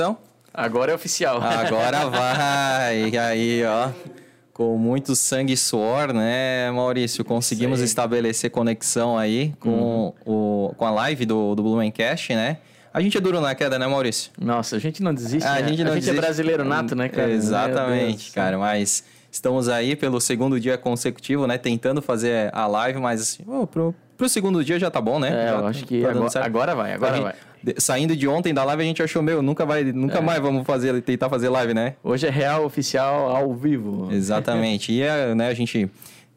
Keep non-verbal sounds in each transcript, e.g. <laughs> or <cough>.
Então, Agora é oficial. agora vai. E aí, ó. Com muito sangue e suor, né, Maurício? Conseguimos estabelecer conexão aí com, o, com a live do, do Blumencast, né? A gente é duro na queda, né, Maurício? Nossa, a gente não desiste. A né? gente não é desiste. brasileiro nato, né, cara? Exatamente, cara. Mas estamos aí pelo segundo dia consecutivo, né? Tentando fazer a live, mas assim, ô, pro, pro segundo dia já tá bom, né? É, Já eu acho que tá agora, agora vai, agora A vai. Saindo de ontem da live, a gente achou, meu, nunca, vai, nunca mais vamos fazer, tentar fazer live, né? Hoje é real oficial ao vivo. Exatamente. E é, né, a gente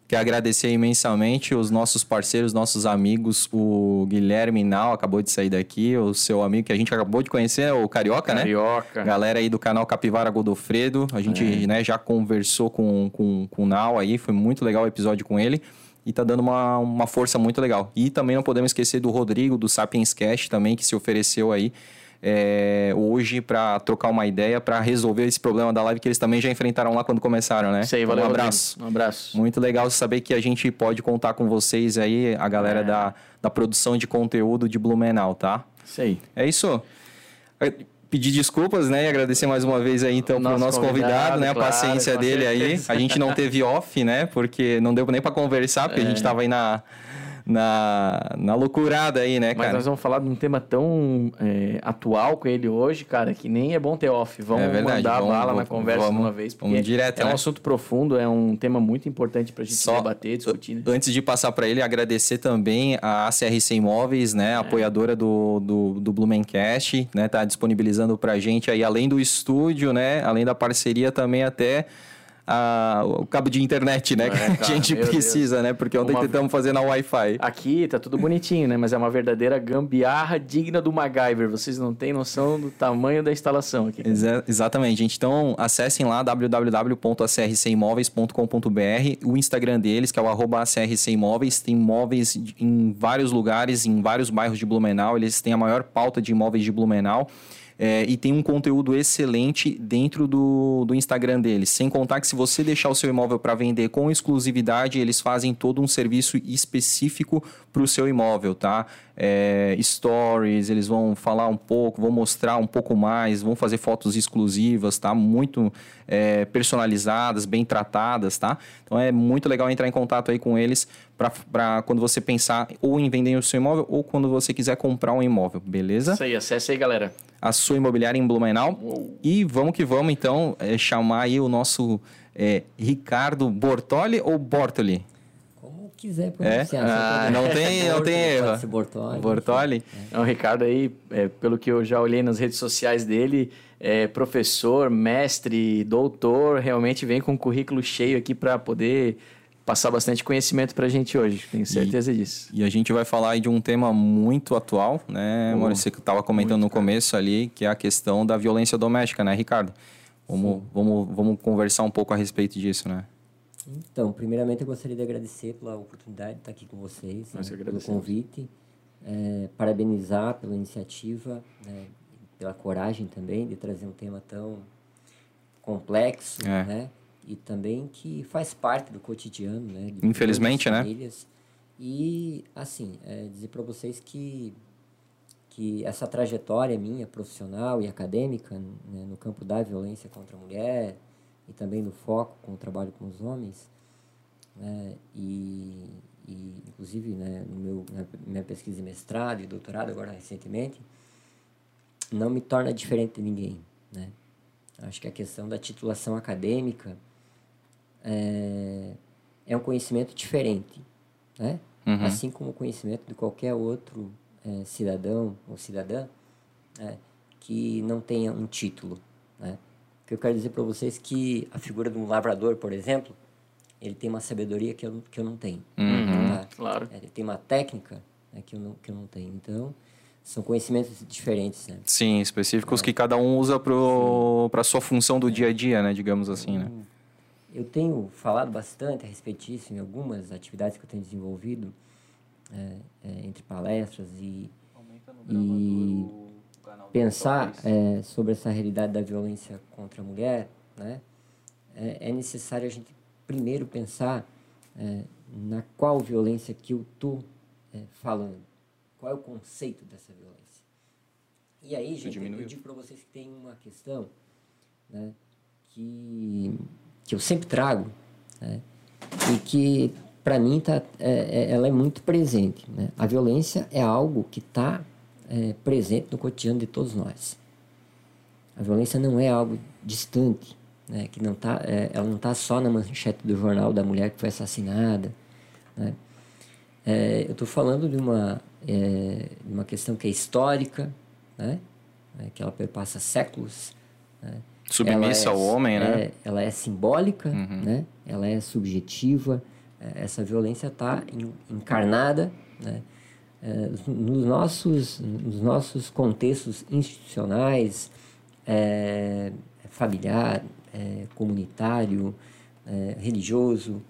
quer agradecer imensamente os nossos parceiros, nossos amigos, o Guilherme Nau acabou de sair daqui, o seu amigo que a gente acabou de conhecer, o Carioca, né? Carioca. Galera aí do canal Capivara Godofredo, a gente É. né, já conversou com, com, com o Nau aí, foi muito legal o episódio com ele. E tá dando uma, uma força muito legal. E também não podemos esquecer do Rodrigo, do Sapiens Cast também, que se ofereceu aí é, hoje para trocar uma ideia, para resolver esse problema da live que eles também já enfrentaram lá quando começaram, né? Aí, Então, valeu. Um Rodrigo. abraço. Um abraço. Muito legal saber que a gente pode contar com vocês aí, a galera É. da, da produção de conteúdo de Blumenau, tá? Aí. É isso. É, Pedir desculpas, né? E agradecer mais uma vez aí, então, para o Nosso convidado, convidado, né? A claro, paciência com dele aí. certeza. A gente não teve off, né? Porque não deu nem para conversar, porque a É. gente tava aí na, na, na loucurada aí, né, Mas cara? nós vamos falar de um tema tão é, atual com ele hoje, cara, que nem é bom ter off. Vamos É verdade, mandar vamos- bala na vamos- conversa vamos- de uma vez, porque direto, é um né? assunto profundo, é um tema muito importante pra gente Só- debater, discutir. né? Antes de passar para ele, agradecer também a ACRC Imóveis, É. né, apoiadora do, do, do Blumencast, né, tá disponibilizando pra gente aí, além do estúdio, né, além da parceria também até a- o cabo de internet, né, É, que a gente precisa, né, porque ontem Uma- tentamos fazer na Wi-Fi. Aqui tá tudo bonitinho, né? Mas é uma verdadeira gambiarra digna do MacGyver. Vocês não têm noção do tamanho da instalação aqui. Exa- exatamente, gente. Então, acessem lá www.acrcimóveis.com.br, o Instagram deles, que é o arroba acrcimóveis, tem imóveis em vários lugares, em vários bairros de Blumenau, eles têm a maior pauta de imóveis de Blumenau. É, e tem um conteúdo excelente dentro do, do Instagram deles. Sem contar que se você deixar o seu imóvel para vender com exclusividade, eles fazem todo um serviço específico para o seu imóvel, tá? É, stories, eles vão falar um pouco, vão mostrar um pouco mais, vão fazer fotos exclusivas, tá? Muito é, personalizadas, bem tratadas, tá? Então é muito legal entrar em contato aí com eles para quando você pensar ou em vender o seu imóvel ou quando você quiser comprar um imóvel, beleza? Isso aí, acesse aí, galera. a sua imobiliária em Blumenau. E vamos que vamos, então, é, chamar aí o nosso é, Ricardo Bortoli ou Bortoli? Como quiser pronunciar. Ah, Você não tem- <laughs> não Bortoli, tem erro. Bortoli. Bortoli? Então, o Ricardo aí, é, pelo que eu já olhei nas redes sociais dele, é professor, mestre, doutor, realmente vem com um currículo cheio aqui para poder passar bastante conhecimento pra gente hoje. Tenho certeza disso. E a gente vai falar aí de um tema muito atual, né, Oh, Maurício? Você estava comentando no começo ali, que é a questão da violência doméstica, né, Ricardo? Vamos, vamos, vamos conversar um pouco a respeito disso, né? Então, primeiramente eu gostaria de agradecer pela oportunidade de estar aqui com vocês, que né, pelo convite, é, parabenizar pela iniciativa, né, pela coragem também de trazer um tema tão complexo, É. né, e também que faz parte do cotidiano, né, Infelizmente, né? famílias. E assim, é, dizer para vocês que que essa trajetória minha profissional e acadêmica né, no campo da violência contra a mulher e também no foco com o trabalho com os homens né, e, e inclusive né, no meu na minha pesquisa de mestrado e doutorado agora recentemente não me torna diferente de ninguém né acho que a questão da titulação acadêmica é, é um conhecimento diferente né Uhum. assim como o conhecimento de qualquer outro eh, cidadão ou cidadã né, que não tenha um título. Né? O que eu quero dizer para vocês é que a figura de um lavrador, por exemplo, ele tem uma sabedoria que eu, que eu não tenho. Uhum. tá? Claro. Ele tem uma técnica né, que, eu não, que eu não tenho. Então, são conhecimentos diferentes. Né? Sim, específicos que cada um usa para sua função do dia a dia, né? Digamos assim, né? Eu tenho falado bastante a respeito disso em algumas atividades que eu tenho desenvolvido, é, é, entre palestras e, e pensar é, sobre essa realidade da violência contra a mulher, né? É, é necessário a gente primeiro pensar é, na qual violência que eu estou falando, qual é o conceito dessa violência. E aí, gente, eu, eu digo para vocês que tem uma questão né, que, que eu sempre trago né, e que, para mim, tá, é, é, ela é muito presente. Né? A violência é algo que está é, presente no cotidiano de todos nós. A violência não é algo distante, né, que não tá, é, ela não está só na manchete do jornal da mulher que foi assassinada. Né? É, eu estou falando de uma, é, de uma questão que é histórica, né? É, que ela perpassa séculos. Submissa ao homem, né? É, ela é simbólica, Uhum. né? ela é subjetiva. É, essa violência está encarnada né? É, nos, nossos, nos nossos contextos institucionais, é, familiar, é, comunitário, é, religioso.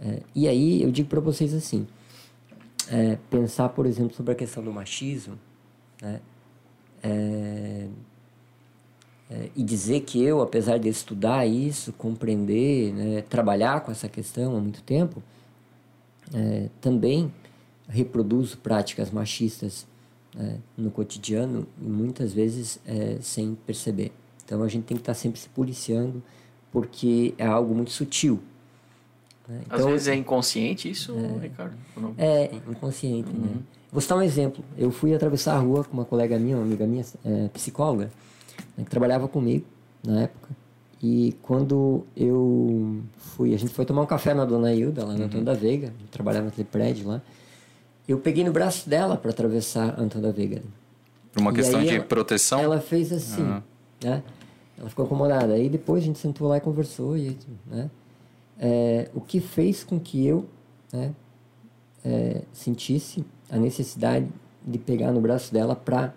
É, e aí eu digo para vocês assim, é, pensar, por exemplo, sobre a questão do machismo, né? É, é, e dizer que eu, apesar de estudar isso, compreender, né, trabalhar com essa questão há muito tempo, é, também reproduzo práticas machistas né, no cotidiano e muitas vezes é, sem perceber. Então a gente tem que estar sempre se policiando porque é algo muito sutil. né? Às Então, vezes é inconsciente isso, Ricardo? Ou não? é, inconsciente, né? Vou citar um exemplo. Eu fui atravessar a rua com uma colega minha, uma amiga minha, é, psicóloga, né, que trabalhava comigo na época. E quando eu fui, a gente foi tomar um café na Dona Hilda, lá na Antônio da Veiga, trabalhava naquele prédio lá. Eu peguei no braço dela para atravessar Antônio da Veiga. Por uma E questão de ela- proteção? Ela fez assim, Ah. né? Ela ficou incomodada. Aí depois a gente sentou lá e conversou, e, né? É, o que fez com que eu né, é, sentisse a necessidade de pegar no braço dela para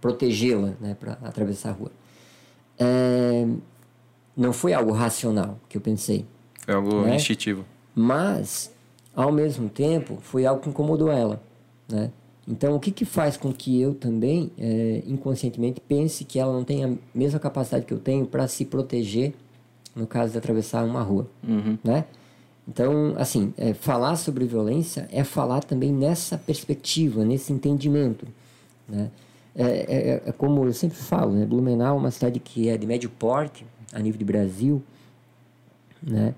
protegê-la, né, para atravessar a rua. É, não foi algo racional que eu pensei, Foi algo né? instintivo. mas ao mesmo tempo foi algo que incomodou ela, né? Então o que que faz com que eu também é, inconscientemente pense que ela não tem a mesma capacidade que eu tenho para se proteger no caso de atravessar uma rua, Uhum. né? Então assim é, falar sobre violência é falar também nessa perspectiva, nesse entendimento, né? É, é- é como eu sempre falo, né? Blumenau é uma cidade que é de médio porte a nível de Brasil, né?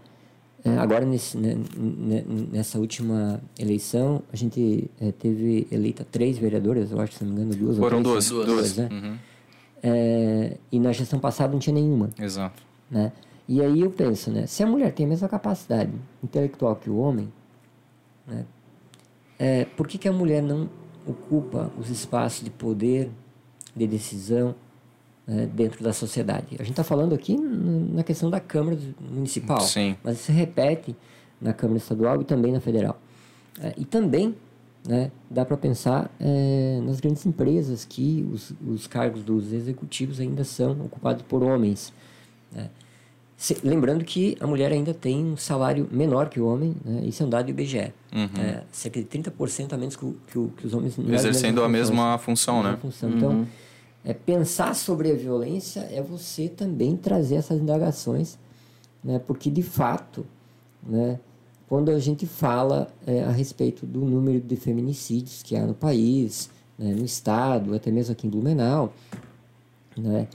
É, agora, nesse, né, né, nessa última eleição, a gente é, teve eleita três vereadoras, eu acho, se não me engano, duas Foram ou duas. três. Duas. né? Uhum. É, e na gestão passada não tinha nenhuma, Exato. né? E aí eu penso, né? Se a mulher tem a mesma capacidade intelectual que o homem, né? É, por que, que a mulher não ocupa os espaços de poder, de decisão né, dentro da sociedade? A gente está falando aqui na questão da Câmara Municipal, Sim. mas isso se repete na Câmara Estadual e também na Federal. É, e também né, dá para pensar é, nas grandes empresas que os, os cargos dos executivos ainda são ocupados por homens. né. Se- lembrando que a mulher ainda tem um salário menor que o homem, né, isso é um dado do IBGE. É, cerca de 30% a menos que, o- que, o- que os homens Exercendo a mesmas mesma função, né? função. Então, é, pensar sobre a violência é você também trazer essas indagações, né? porque de fato, né, quando a gente fala é, a respeito do número de feminicídios que há no país, né, no estado, até mesmo aqui em Blumenau, né,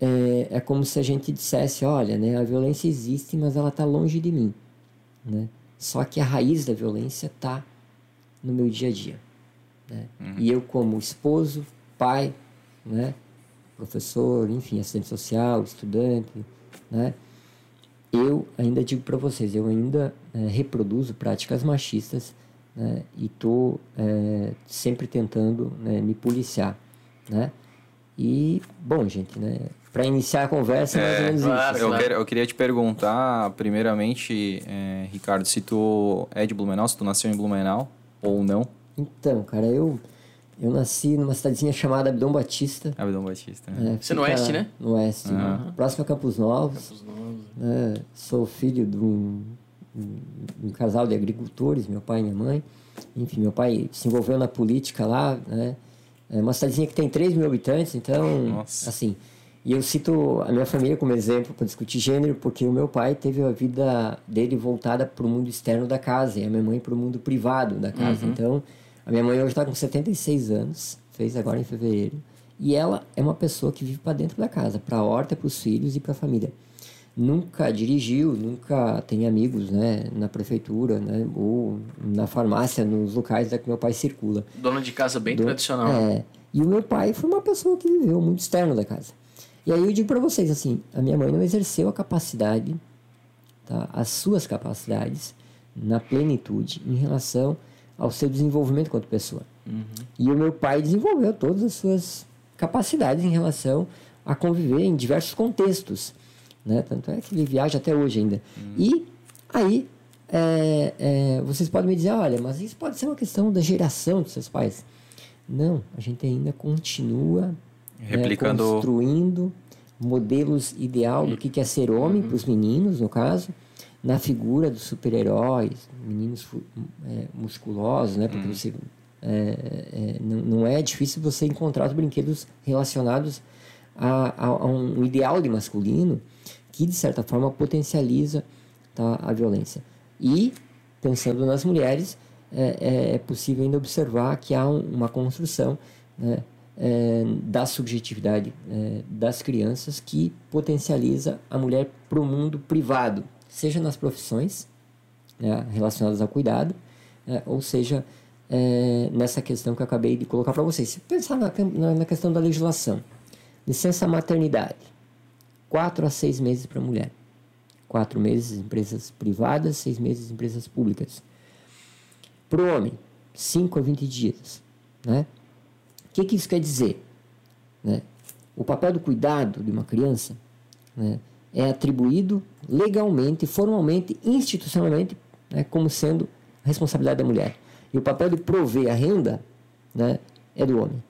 é, é como se a gente dissesse, olha, né, a violência existe, mas ela está longe de mim. Né? Só que a raiz da violência está no meu dia a dia. Né? E eu como esposo, pai, né? professor, enfim, assistente social, estudante, né? eu ainda digo para vocês, eu ainda eh, reproduzo práticas machistas né? e estou sempre tentando né, me policiar. Né? E, bom, gente, né? Para iniciar a conversa, mais ou menos claro, isso. Eu, Claro. quero- eu queria te perguntar, primeiramente, é, Ricardo, se tu é de Blumenau, se tu nasceu em Blumenau ou não. Então, cara, eu, eu nasci numa cidadezinha chamada Abdom Batista. Abdão Batista, né? né, Você no oeste, né? No oeste, próximo a Campos Novos. Os nomes. né? Sou filho de um, um- um casal de agricultores, meu pai e minha mãe. Enfim, meu pai se envolveu na política lá, né? É uma cidadezinha que tem 3 mil habitantes, então, Nossa. assim... E eu cito a minha família como exemplo para discutir gênero, porque o meu pai teve a vida dele voltada para o mundo externo da casa, e a minha mãe para o mundo privado da casa. Então, a minha mãe hoje está com 76 anos, fez agora em fevereiro. E ela é uma pessoa que vive para dentro da casa, para a horta, para os filhos e para a família. Nunca dirigiu, nunca tem amigos né, na prefeitura né, ou na farmácia, nos locais que meu pai circula. Dona de casa bem tradicional. É. E o meu pai foi uma pessoa que viveu muito externo da casa. E aí eu digo para vocês assim, a minha mãe não exerceu a capacidade, tá, as suas capacidades na plenitude em relação ao seu desenvolvimento quanto pessoa. Uhum. E o meu pai desenvolveu todas as suas capacidades em relação a conviver em diversos contextos. Né? Tanto é que ele viaja até hoje ainda. Uhum. E aí, é, é, vocês podem me dizer, olha, mas isso pode ser uma questão da geração dos seus pais. Não, a gente ainda continua replicando, né, construindo modelos ideal do que é ser homem uhum. para os meninos, no caso, na figura dos super-heróis, meninos é, musculosos, né? Porque uhum. você é, é, não, não, é difícil você encontrar os brinquedos relacionados a, a, a, um ideal de masculino que de certa forma potencializa tá, a violência. E pensando nas mulheres, é, é, é possível ainda observar que há um, uma construção né, é, da subjetividade é, das crianças que potencializa a mulher para o mundo privado, seja nas profissões né, relacionadas ao cuidado, né, ou seja é, nessa questão que eu acabei de colocar para vocês. Se pensar na, na, na, questão da legislação, licença maternidade, quatro a seis meses para a mulher, quatro meses em empresas privadas, seis meses em empresas públicas. Para o homem, 5 a 20 dias. Né? Que, que isso quer dizer? Né? O papel do cuidado de uma criança né, é atribuído legalmente, formalmente, institucionalmente, né, como sendo responsabilidade da mulher. E o papel de prover a renda né, é do homem.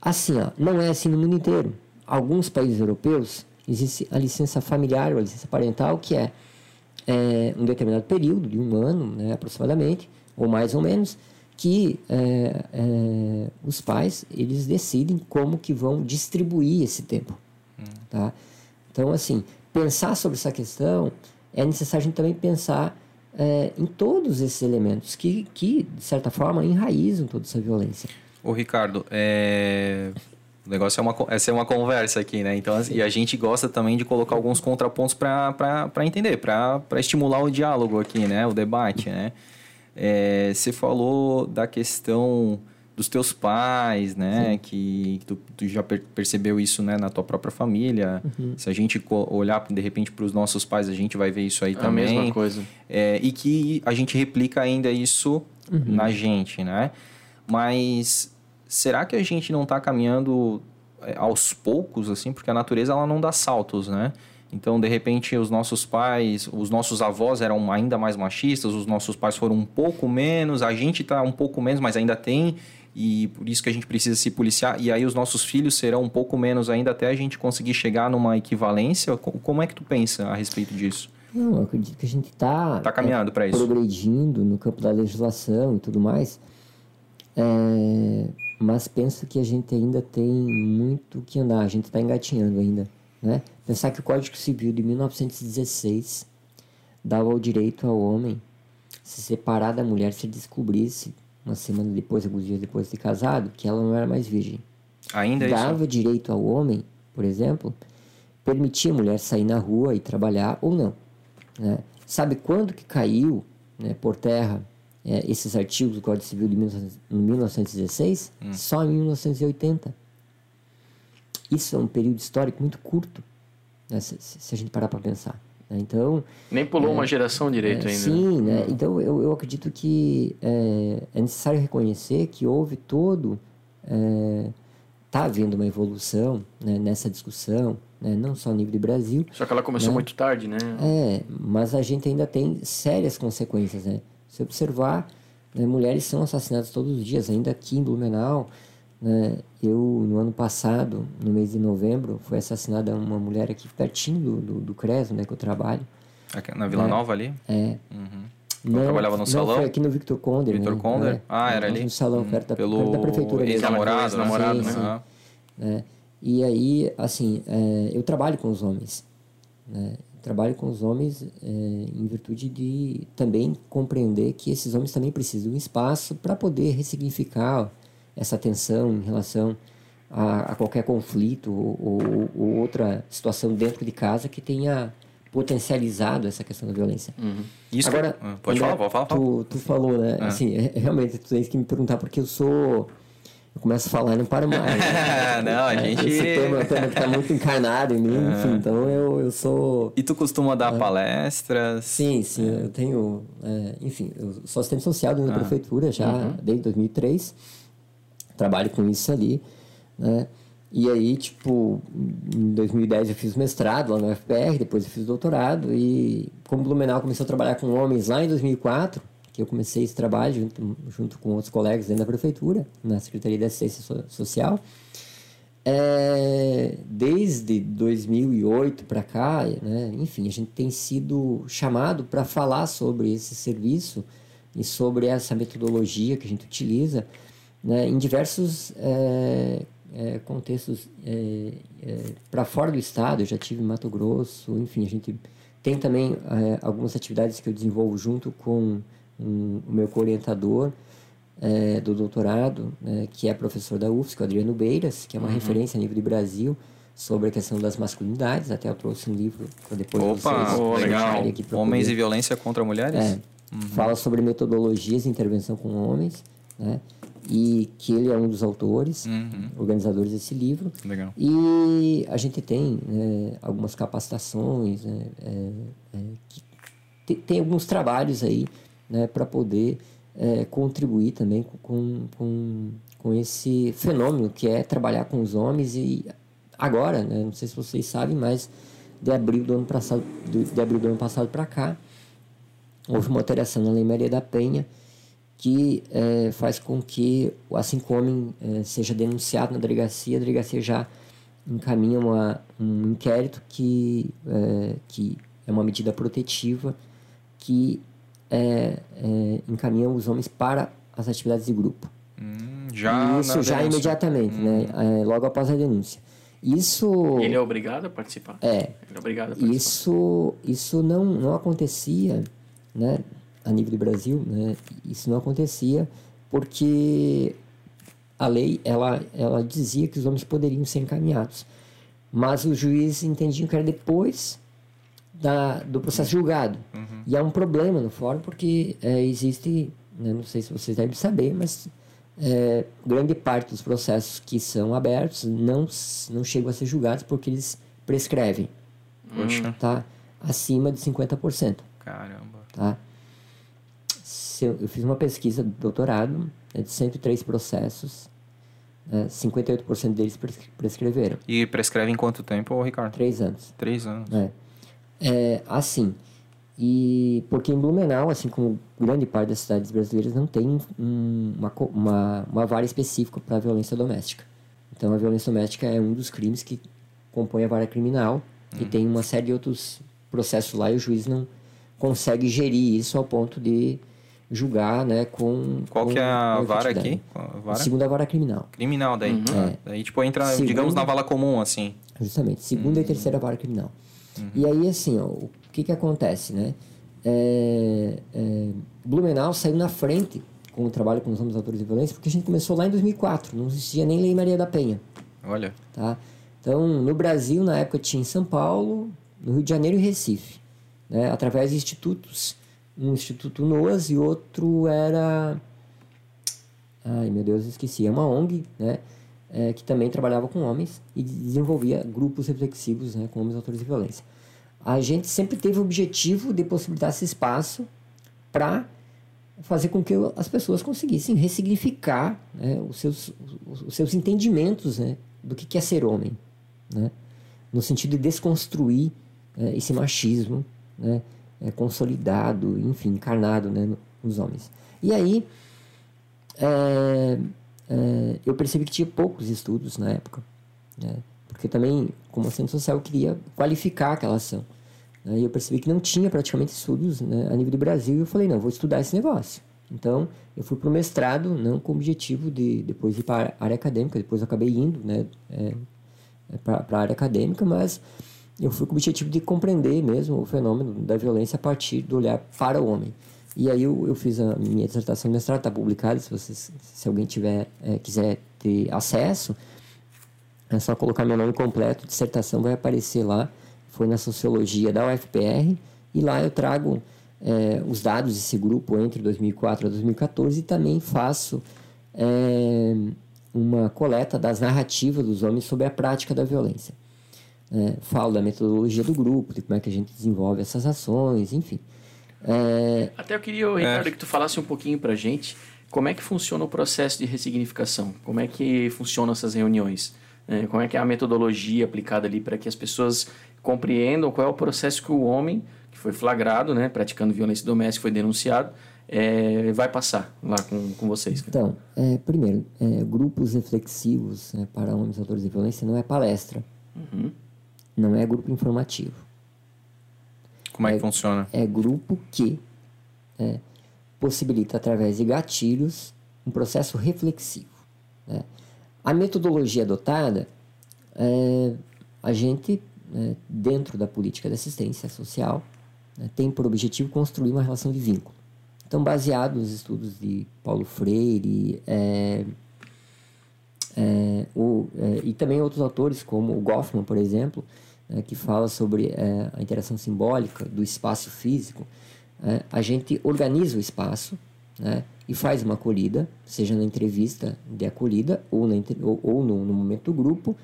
Assim, ó, não é assim no mundo inteiro. Alguns países europeus existe a licença familiar ou a licença parental, que é, é um determinado período, de um ano né, aproximadamente, ou mais ou menos, que é, é, os pais eles decidem como que vão distribuir esse tempo. Hum. Tá? Então, assim, pensar sobre essa questão é necessário a gente também pensar é, em todos esses elementos que, que, de certa forma, enraizam toda essa violência. Ô, Ricardo, é... o negócio é uma, é ser uma conversa aqui, né? Então, assim, e a gente gosta também de colocar alguns contrapontos para entender, para estimular o diálogo aqui, né? O debate, né? É, você falou da questão dos teus pais, né? Sim. Que, tu, tu, já per percebeu isso né, na tua própria família. Uhum. Se a gente olhar de repente para os nossos pais, a gente vai ver isso aí é também. A mesma coisa. É, e que a gente replica ainda isso uhum. na gente, né? Mas será que a gente não está caminhando é, aos poucos, assim? Porque a natureza ela não dá saltos, né? Então, de repente, os nossos pais, os nossos avós eram ainda mais machistas, os nossos pais foram um pouco menos, a gente está um pouco menos, mas ainda tem e por isso que a gente precisa se policiar. E aí os nossos filhos serão um pouco menos ainda até a gente conseguir chegar numa equivalência. Como é que tu pensa a respeito disso? Não, eu acredito que a gente está tá caminhando é, para isso. Progredindo no campo da legislação e tudo mais. É, mas penso que a gente ainda tem muito que andar, a gente está engatinhando ainda. Né? Pensar que o Código Civil de 1916 dava o direito ao homem se separar da mulher se descobrisse uma semana depois, alguns dias depois de casado, que ela não era mais virgem. Ainda Dava isso? direito ao homem, por exemplo, permitia a mulher sair na rua e trabalhar ou não. Né? Sabe quando que caiu né, por terra é, esses artigos do Código Civil de 1916? Hum. Só em 1980. Isso é um período histórico muito curto, né, se, se a gente parar para pensar. Né? Então nem pulou é, uma geração direito é, ainda. Sim, né? Hum. Então eu, eu acredito que é, é necessário reconhecer que houve todo está é, havendo uma evolução né, nessa discussão, né, não só no nível do Brasil. Só que ela começou né? muito tarde, né? É, mas a gente ainda tem sérias consequências, né? Se observar, né, mulheres são assassinadas todos os dias, ainda aqui em Blumenau. Né, eu, no ano passado, no mês de novembro, foi assassinada uma mulher aqui pertinho do, do, do CRES, né, que eu trabalho. Aqui, na Vila é, Nova ali? É. Uhum. Não, trabalhava no salão? Não, foi aqui no Victor Conder. Victor né? Conder? É, ah, era ali? No salão, hum, perto, da, pelo perto da prefeitura. Ex-namorado, namorado, sim, né? Sim. É. E aí, assim, é, eu trabalho com os homens. Né? Trabalho com os homens é, em virtude de também compreender que esses homens também precisam de um espaço para poder ressignificar essa atenção em relação a, a qualquer conflito ou, ou, ou, outra situação dentro de casa que tenha potencializado essa questão da violência. Uhum. Isso Agora, que... Ah, pode falar, pode falar. Tu, tu falou, né? Ah. Assim, é, realmente, tu tens que me perguntar porque eu sou eu começo a falar e não paro mais. Né? <laughs> não, a gente. Esse tema, tema que tá muito encarnado em mim, ah. enfim, então eu, eu sou. E tu costuma dar é. palestras? Sim, sim, é. eu tenho. É, enfim, eu sou assistente social dentro da ah. prefeitura já uhum. desde 2003. Trabalho com isso ali, né? E aí, tipo, em 2010 eu fiz mestrado lá no UFPR, depois eu fiz doutorado e como Blumenau começou a trabalhar com homens lá em 2004, que eu comecei esse trabalho junto, junto com outros colegas dentro da prefeitura, na Secretaria de Assistência Social. É, desde 2008 para cá, né, enfim, a gente tem sido chamado para falar sobre esse serviço e sobre essa metodologia que a gente utiliza né, em diversos é, é, contextos é, é, para fora do estado. Eu já tive em Mato Grosso, enfim, a gente tem também algumas atividades que eu desenvolvo junto com um, o meu orientador é, do doutorado, né, que é professor da UFSC, o Adriano Beiras, que é uma uhum. referência a nível de Brasil sobre a questão das masculinidades. Até eu trouxe um livro para depois Opa, vocês oh, legal. Aqui Homens poder... e violência contra mulheres? É, uhum. Fala sobre metodologias de intervenção com homens, né? E que ele é um dos autores, uhum. organizadores desse livro. Legal. E a gente tem né, algumas capacitações, né, é, é, que tem, tem alguns trabalhos aí né, para poder é, contribuir também com, com, com esse fenômeno que é trabalhar com os homens e agora, né, não sei se vocês sabem, mas de abril do ano passado, de abril do ano passado para cá, houve uma alteração na Lei Maria da Penha que é, faz com que assim como homem é, seja denunciado na delegacia, a delegacia já encaminha uma, um inquérito que é, que é uma medida protetiva que é, é, encaminham os homens para as atividades de grupo. Hum, já isso já denúncia. imediatamente, né? hum. né? É, logo após a denúncia. Isso. Ele é obrigado a participar. É. Ele é obrigado a participar. Isso, isso não, não acontecia, né? A nível do Brasil, né? Isso não acontecia porque a lei ela, ela dizia que os homens poderiam ser encaminhados, mas os juízes entendiam que era depois da, do processo julgado. Uhum. E há um problema no fórum porque é, existe, né, não sei se vocês devem saber, mas é, grande parte dos processos que são abertos não, não chegam a ser julgados porque eles prescrevem. Poxa. Tá? Acima de 50%. Caramba. Tá? Eu, fiz uma pesquisa de doutorado é de 103 processos. É, 58% deles prescreveram. E prescreve em quanto tempo, Ricardo? Três anos. Três anos. É é, assim. E porque em Blumenau, assim como grande parte das cidades brasileiras, não tem um, uma, uma, uma vara específica para a violência doméstica. Então, a violência doméstica é um dos crimes que compõe a vara criminal uhum. e tem uma série de outros processos lá e o juiz não consegue gerir isso ao ponto de julgar, né, com... Qual com, que é a vara aqui? A vara? Segunda vara criminal. Criminal, daí. Uhum. É. Daí, tipo, entra, segunda, digamos, na vala comum, assim. Justamente. Segunda uhum. e terceira vara criminal. Uhum. E aí, assim, ó, o que que acontece, né? É, é, Blumenau saiu na frente com o trabalho com os homens autores de violência, porque a gente começou lá em 2004, não existia nem Lei Maria da Penha. Olha. Tá? Então, no Brasil, na época, tinha em São Paulo, no Rio de Janeiro e Recife, né? através de institutos. Um instituto NOAS e outro era... Ai, meu Deus, esqueci. É uma ONG, né? é, que também trabalhava com homens e desenvolvia grupos reflexivos né, com homens autores de violência. A gente sempre teve o objetivo de possibilitar esse espaço para fazer com que as pessoas conseguissem ressignificar né, os, seus, os seus entendimentos né, do que é ser homem, né, no sentido de desconstruir é, esse machismo né, é, consolidado, enfim, encarnado né, nos homens. E aí, é, é, eu percebi que tinha poucos estudos na época, né? porque também, como assistente social, eu queria qualificar aquela ação. Né? E eu percebi que não tinha praticamente estudos né, a nível do Brasil, e eu falei, não, vou estudar esse negócio. Então, eu fui para o mestrado, não com o objetivo de depois ir para a área acadêmica, depois acabei indo né, é, é para a área acadêmica, mas eu fui com o objetivo de compreender mesmo o fenômeno da violência a partir do olhar para o homem. E aí eu, eu fiz a minha dissertação de mestrado, está publicada, se, vocês, se alguém tiver, é, quiser ter acesso, é só colocar meu nome completo, dissertação vai aparecer lá. Foi na Sociologia da UFPR, e lá eu trago é, os dados desse grupo entre 2004 a 2014 e também faço é, uma coleta das narrativas dos homens sobre a prática da violência. É, falo da metodologia do grupo, de como é que a gente desenvolve essas ações, enfim. É... Até eu queria, Ricardo, é. que tu falasse um pouquinho pra gente como é que funciona o processo de ressignificação, como é que funcionam essas reuniões, é, como é que é a metodologia aplicada ali para que as pessoas compreendam qual é o processo que o homem que foi flagrado, né, praticando violência doméstica, foi denunciado, é, vai passar lá com, com vocês. Então, é, primeiro, é, grupos reflexivos né, para homens autores de violência não é palestra, uhum. Não é grupo informativo. Como é, que é, funciona? É grupo que é, possibilita, através de gatilhos, um processo reflexivo. Né? A metodologia adotada, é, a gente, né, dentro da política de assistência social, né, tem por objetivo construir uma relação de vínculo. Então, baseado nos estudos de Paulo Freire é, é, o, é, e também outros autores, como o Goffman, por exemplo, é, que fala sobre é, a interação simbólica do espaço físico, é, a gente organiza o espaço né, e faz uma acolhida, seja na entrevista de acolhida ou, na, ou, ou no, no, momento do grupo,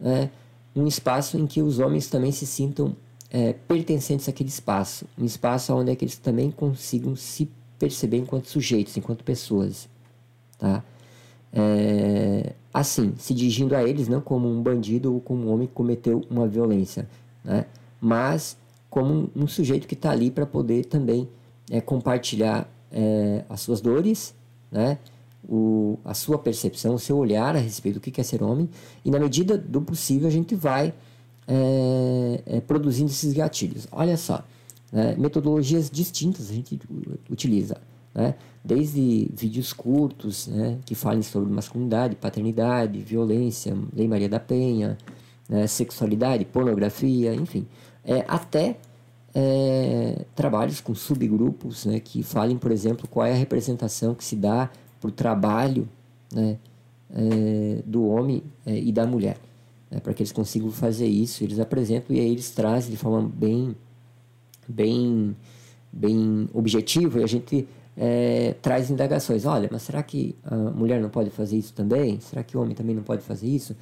é, um espaço em que os homens também se sintam é, pertencentes àquele espaço, um espaço onde é eles também consigam se perceber enquanto sujeitos, enquanto pessoas, tá? é, assim, se dirigindo a eles não como um bandido ou como um homem que cometeu uma violência, né? mas como um, sujeito que está ali para poder também é, compartilhar é, as suas dores, né? o, a sua percepção, o seu olhar a respeito do que é ser homem, e na medida do possível a gente vai é, é, produzindo esses gatilhos. Olha só, né? metodologias distintas a gente utiliza né? desde vídeos curtos né? que falem sobre masculinidade, paternidade, violência, Lei Maria da Penha, né? sexualidade, pornografia, enfim, é, até é, trabalhos com subgrupos né? que falem, por exemplo, qual é a representação que se dá para o trabalho né? É, do homem é, e da mulher. Né? Para que eles consigam fazer isso, eles apresentam e aí eles trazem de forma bem, bem, bem objetiva e a gente é, traz indagações. Olha, mas será que a mulher não pode fazer isso também? Será que o homem também não pode fazer isso?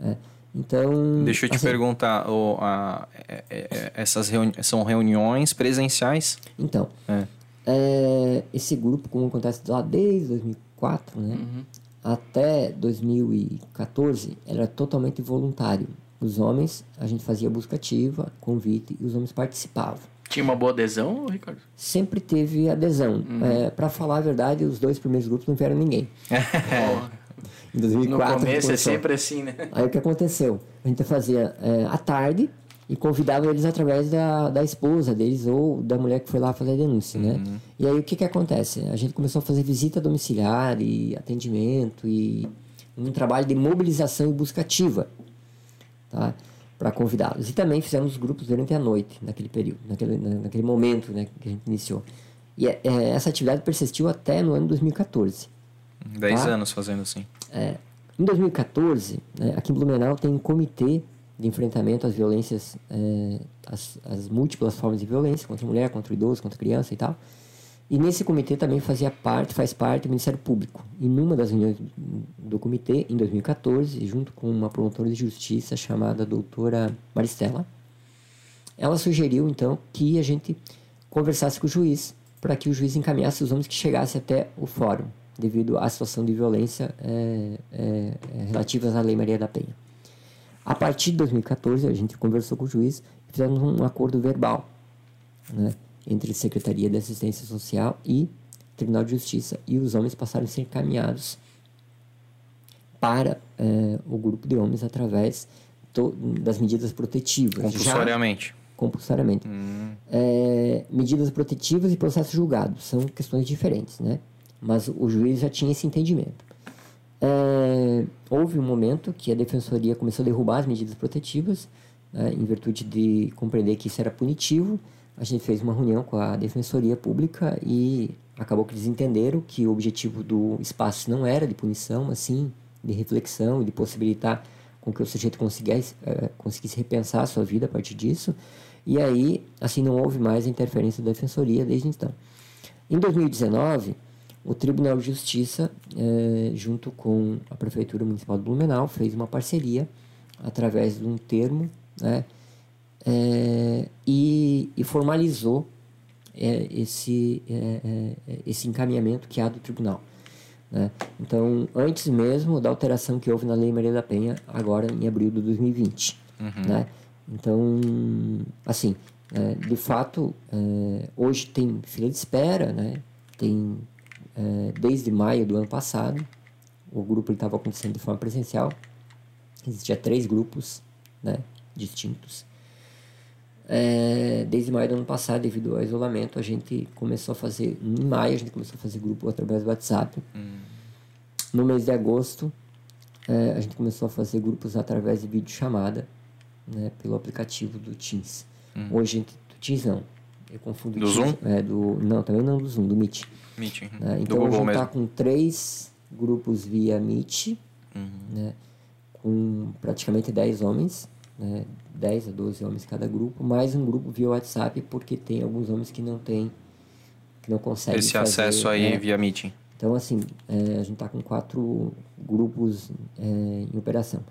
É, então. Deixa eu te assim, perguntar, o, a, é, é, é, essas reuni são reuniões presenciais? Então, é. esse grupo, como acontece lá desde 2004, né? Uhum. Até 2014, era totalmente voluntário. Os homens, a gente fazia busca ativa, convite, e os homens participavam. Tinha uma boa adesão, Ricardo? Sempre teve adesão. Uhum. É, para falar a verdade, os dois primeiros grupos não vieram ninguém. <laughs> em 2004. No começo é sempre assim, né? Aí o que aconteceu? A gente fazia é, à tarde e convidava eles através da, da esposa deles ou da mulher que foi lá fazer a denúncia, né? uhum. né? E aí o que que acontece? A gente começou a fazer visita domiciliar e atendimento e um trabalho de mobilização e busca ativa, tá? Para convidá-los. E também fizemos grupos durante a noite, naquele período, naquele, naquele momento né, que a gente iniciou. E é, é, essa atividade persistiu até no ano 2014. Dez tá? anos fazendo assim. É, em 2014, né, aqui em Blumenau tem um comitê de enfrentamento às violências, é, às, às múltiplas formas de violência contra a mulher, contra o idoso, contra a criança e tal. E nesse comitê também fazia parte, faz parte do Ministério Público. E numa das reuniões do comitê, em 2014, junto com uma promotora de justiça chamada doutora Maristela, ela sugeriu então que a gente conversasse com o juiz para que o juiz encaminhasse os homens que chegassem até o fórum, devido à situação de violência é, é, é relativas à Lei Maria da Penha. A partir de 2014, a gente conversou com o juiz e fizemos um acordo verbal, né? Entre Secretaria de Assistência Social e Tribunal de Justiça. E os homens passaram a ser encaminhados para é, o grupo de homens através das medidas protetivas. Compulsoriamente. Já, compulsoriamente. Hum. É, medidas protetivas e processo julgado são questões diferentes, né? Mas o juiz já tinha esse entendimento. É, houve um momento que a defensoria começou a derrubar as medidas protetivas, né, em virtude de compreender que isso era punitivo, a gente fez uma reunião com a Defensoria Pública e acabou que eles entenderam que o objetivo do espaço não era de punição, mas sim de reflexão e de possibilitar com que o sujeito conseguisse, uh, conseguisse repensar a sua vida a partir disso. E aí, assim, não houve mais interferência da Defensoria desde então. Em 2019, o Tribunal de Justiça, eh, junto com a Prefeitura Municipal de Blumenau, fez uma parceria através de um termo né, é, e, e, formalizou é, esse, é, esse encaminhamento que há do tribunal. Né? Então, antes mesmo da alteração que houve na Lei Maria da Penha, agora em abril de 2020. Uhum. Né? Então, assim, de fato, hoje tem fila de espera, né? tem é, desde maio do ano passado. O grupo estava acontecendo de forma presencial. Existia três grupos né, distintos. É, desde maio do ano passado, devido ao isolamento, a gente começou a fazer, em maio, a gente começou a fazer grupo através do WhatsApp. Hum. No mês de agosto, é, a gente começou a fazer grupos através de videochamada, né, pelo aplicativo do Teams. Hum. Hoje, do Teams não, eu confundo. Do Zoom? É, do, não, também não do Zoom, do Meet. Meet. Uhum. Né? Então a gente está com três grupos via Meet, uhum. né? com praticamente 10 homens, né? 10 a 12 homens cada grupo, mais um grupo via WhatsApp, porque tem alguns homens que não tem, que não conseguem Esse fazer, acesso aí né? via Meeting. Então, assim, é, a gente está com quatro grupos é, em operação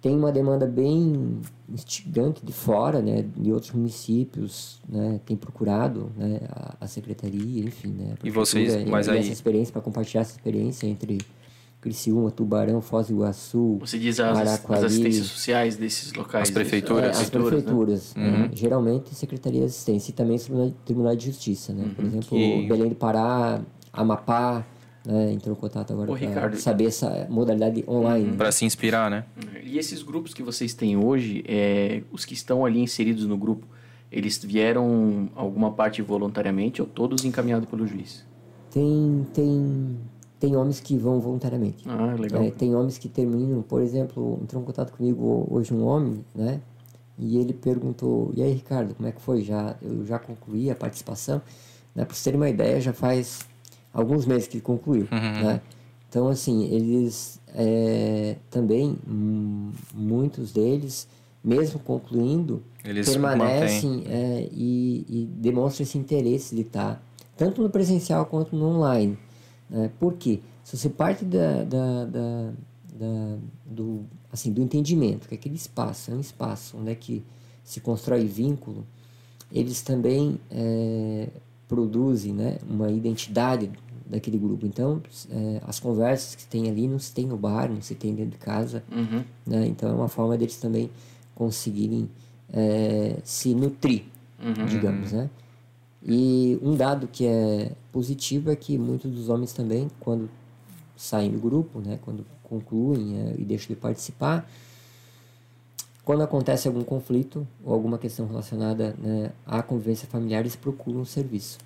tem uma demanda bem instigante de fora, né, de outros municípios, né, tem procurado, né, a, a secretaria, enfim, né, e vocês, mas aí essa experiência para compartilhar essa experiência entre Criciúma, Tubarão, Foz do Iguaçu, Você diz as, Araquari, as assistências sociais desses locais? As prefeituras? É, as prefeituras, né? né? uhum. geralmente Secretaria de Assistência e também Tribunal de Justiça, né? Uhum. Por exemplo, que... Belém do Pará, Amapá, né, entrou em contato agora para saber essa modalidade online. Para se inspirar, né? E esses grupos que vocês têm hoje, é, os que estão ali inseridos no grupo, eles vieram alguma parte voluntariamente ou todos encaminhados pelo juiz? Tem, tem, tem homens que vão voluntariamente. Ah, legal. É, tem homens que terminam, por exemplo, entrou em contato comigo hoje um homem, né? E ele perguntou, e aí Ricardo, como é que foi? Já, eu já concluí a participação. Né? Para você ter uma ideia, já faz alguns meses que concluiu, uhum. né? Então, assim, eles é, também, muitos deles, mesmo concluindo, eles permanecem é, e, e, demonstram esse interesse de estar, tanto no presencial quanto no online. Né? Por quê? Se você parte da, da, da, da, do, assim, do entendimento que aquele espaço é um espaço onde é que se constrói vínculo, eles também é, produzem né, uma identidade daquele grupo. Então, é, as conversas que tem ali não se tem no bar, não se tem dentro de casa. Uhum. Né? Então, é uma forma deles também conseguirem é, se nutrir, uhum. digamos, né? E um dado que é positivo é que muitos dos homens também, quando saem do grupo, né, quando concluem é, e deixam de participar, quando acontece algum conflito ou alguma questão relacionada né, à convivência familiar, eles procuram um serviço.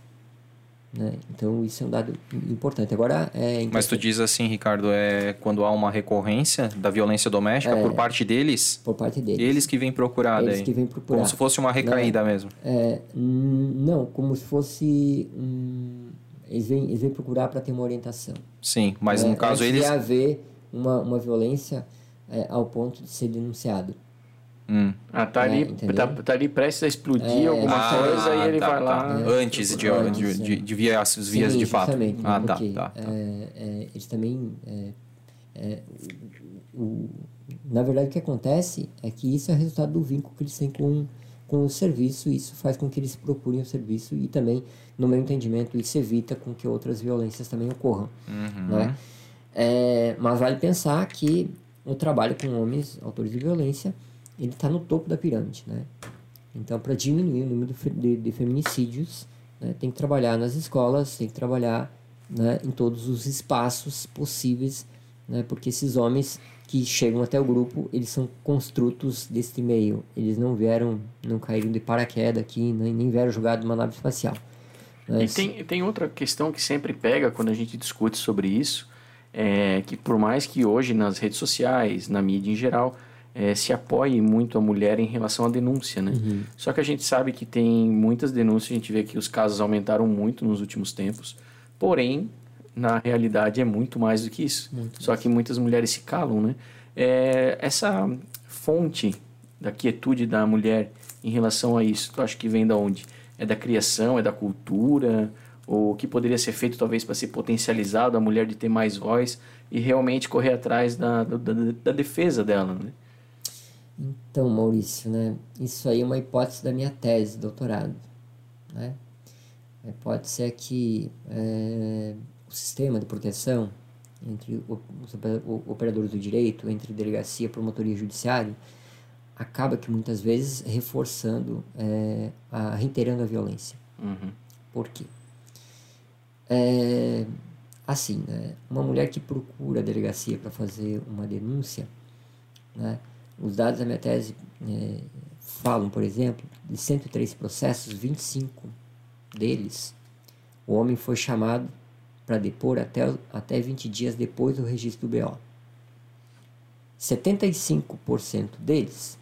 Né? Então isso é um dado importante. Agora é Mas tu diz assim, Ricardo, é quando há uma recorrência da violência doméstica é, por parte deles? Por parte deles. Eles que vêm procurar Eles daí. que vêm procurar. Como se fosse uma recaída não, mesmo. É, não, como se fosse um, eles vêm, eles vêm procurar para ter uma orientação. Sim, mas no é, caso eles. De haver uma, uma violência é, ao ponto de ser denunciado. Hum. Ah, tá, é, ali, tá, tá, ali prestes a explodir é, alguma ah, coisa e ele tá, vai lá. Tá. Antes de, de, de, de, ver as vias Sim, de fato. Ah, tá, tá, tá. É, é, eles também. É, é, o, na verdade, o que acontece é que isso é resultado do vínculo que eles têm com, com o serviço, e isso faz com que eles procurem o serviço e também, no meu entendimento, isso evita com que outras violências também ocorram. Uhum. Né? É, mas vale pensar que o trabalho com homens autores de violência ele está no topo da pirâmide, né? Então, para diminuir o número de, de feminicídios, né, tem que trabalhar nas escolas, tem que trabalhar né, em todos os espaços possíveis, né, porque esses homens que chegam até o grupo, eles são construtos deste meio. Eles não vieram, não caíram de paraquedas aqui, nem, nem vieram jogados numa nave espacial. Mas... E tem, tem outra questão que sempre pega quando a gente discute sobre isso, é que por mais que hoje nas redes sociais, na mídia em geral, é, se apoie muito a mulher em relação à denúncia, né? Uhum. Só que a gente sabe que tem muitas denúncias, a gente vê que os casos aumentaram muito nos últimos tempos, porém, na realidade é muito mais do que isso. Muito Só que muitas mulheres se calam, né? É, essa fonte da quietude da mulher em relação a isso, tu acha que vem da onde? É da criação, é da cultura? Ou o que poderia ser feito talvez para ser potencializado a mulher de ter mais voz e realmente correr atrás da, da, da, da defesa dela, né? Então, Maurício, né, isso aí é uma hipótese da minha tese de doutorado. Né? A hipótese é que é, o sistema de proteção entre os operadores do direito, entre delegacia, promotoria e judiciário, acaba que muitas vezes reforçando, é, a, reiterando a violência. Uhum. Por quê? É, assim, né, uma mulher que procura a delegacia para fazer uma denúncia, né, os dados da minha tese é, falam, por exemplo, de 103 processos, 25 deles, o homem foi chamado para depor até, até 20 dias depois do registro do BO. 75% deles,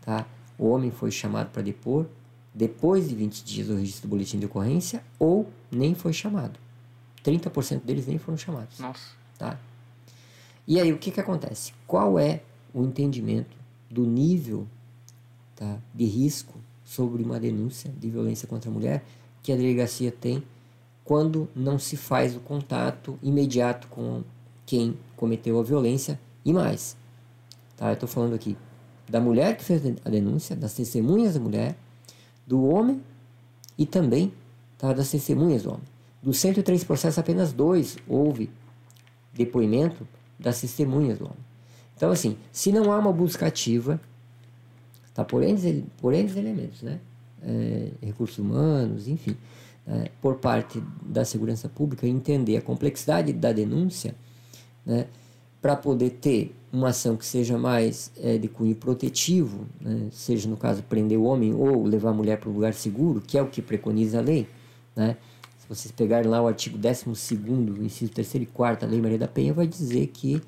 tá? o homem foi chamado para depor depois de 20 dias do registro do boletim de ocorrência ou nem foi chamado. 30% deles nem foram chamados. Nossa. Tá? E aí o que, que acontece? Qual é o entendimento do nível tá, de risco sobre uma denúncia de violência contra a mulher que a delegacia tem quando não se faz o contato imediato com quem cometeu a violência e mais. Tá? Eu estou falando aqui da mulher que fez a denúncia, das testemunhas da mulher, do homem e também tá, das testemunhas do homem. Dos 103 processos, apenas dois houve depoimento das testemunhas do homem. Então, assim, se não há uma busca ativa, tá, por N, por N elementos, né? É, recursos humanos, enfim, é, por parte da segurança pública, entender a complexidade da denúncia, né? para poder ter uma ação que seja mais é, de cunho protetivo, né? seja no caso prender o homem ou levar a mulher para um lugar seguro, que é o que preconiza a lei, né? Se vocês pegarem lá o artigo 12 inciso 3 e 4 da Lei Maria da Penha, vai dizer que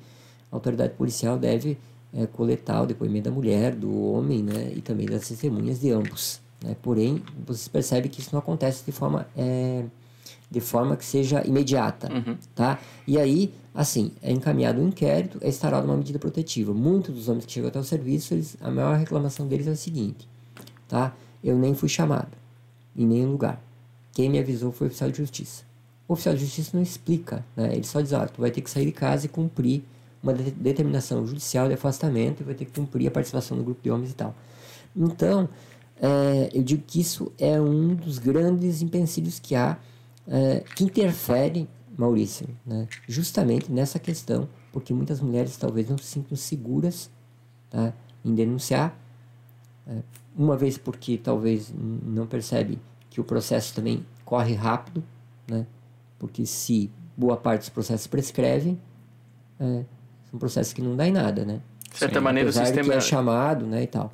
a autoridade policial deve é, coletar o depoimento da mulher, do homem, né, e também das testemunhas de ambos. Né? Porém, você percebe que isso não acontece de forma, é, de forma que seja imediata. Uhum. Tá? E aí, assim, é encaminhado um inquérito, é instaurada uma medida protetiva. Muitos dos homens que chegam até o serviço, eles, a maior reclamação deles é o seguinte, tá? Eu nem fui chamado em nenhum lugar. Quem me avisou foi o oficial de justiça. O oficial de justiça não explica, né? Ele só diz, ah, tu vai ter que sair de casa e cumprir uma de determinação judicial de afastamento e vai ter que cumprir a participação no grupo de homens e tal. Então, é, eu digo que isso é um dos grandes empecilhos que há, é, que interfere, Maurício, né, justamente nessa questão, porque muitas mulheres talvez não se sintam seguras tá, em denunciar, é, uma vez porque talvez não percebe que o processo também corre rápido, né, porque se boa parte dos processos prescrevem, é, um processo que não dá em nada, né? De certa Sim. maneira, Apesar o sistema... que é chamado, né, e tal.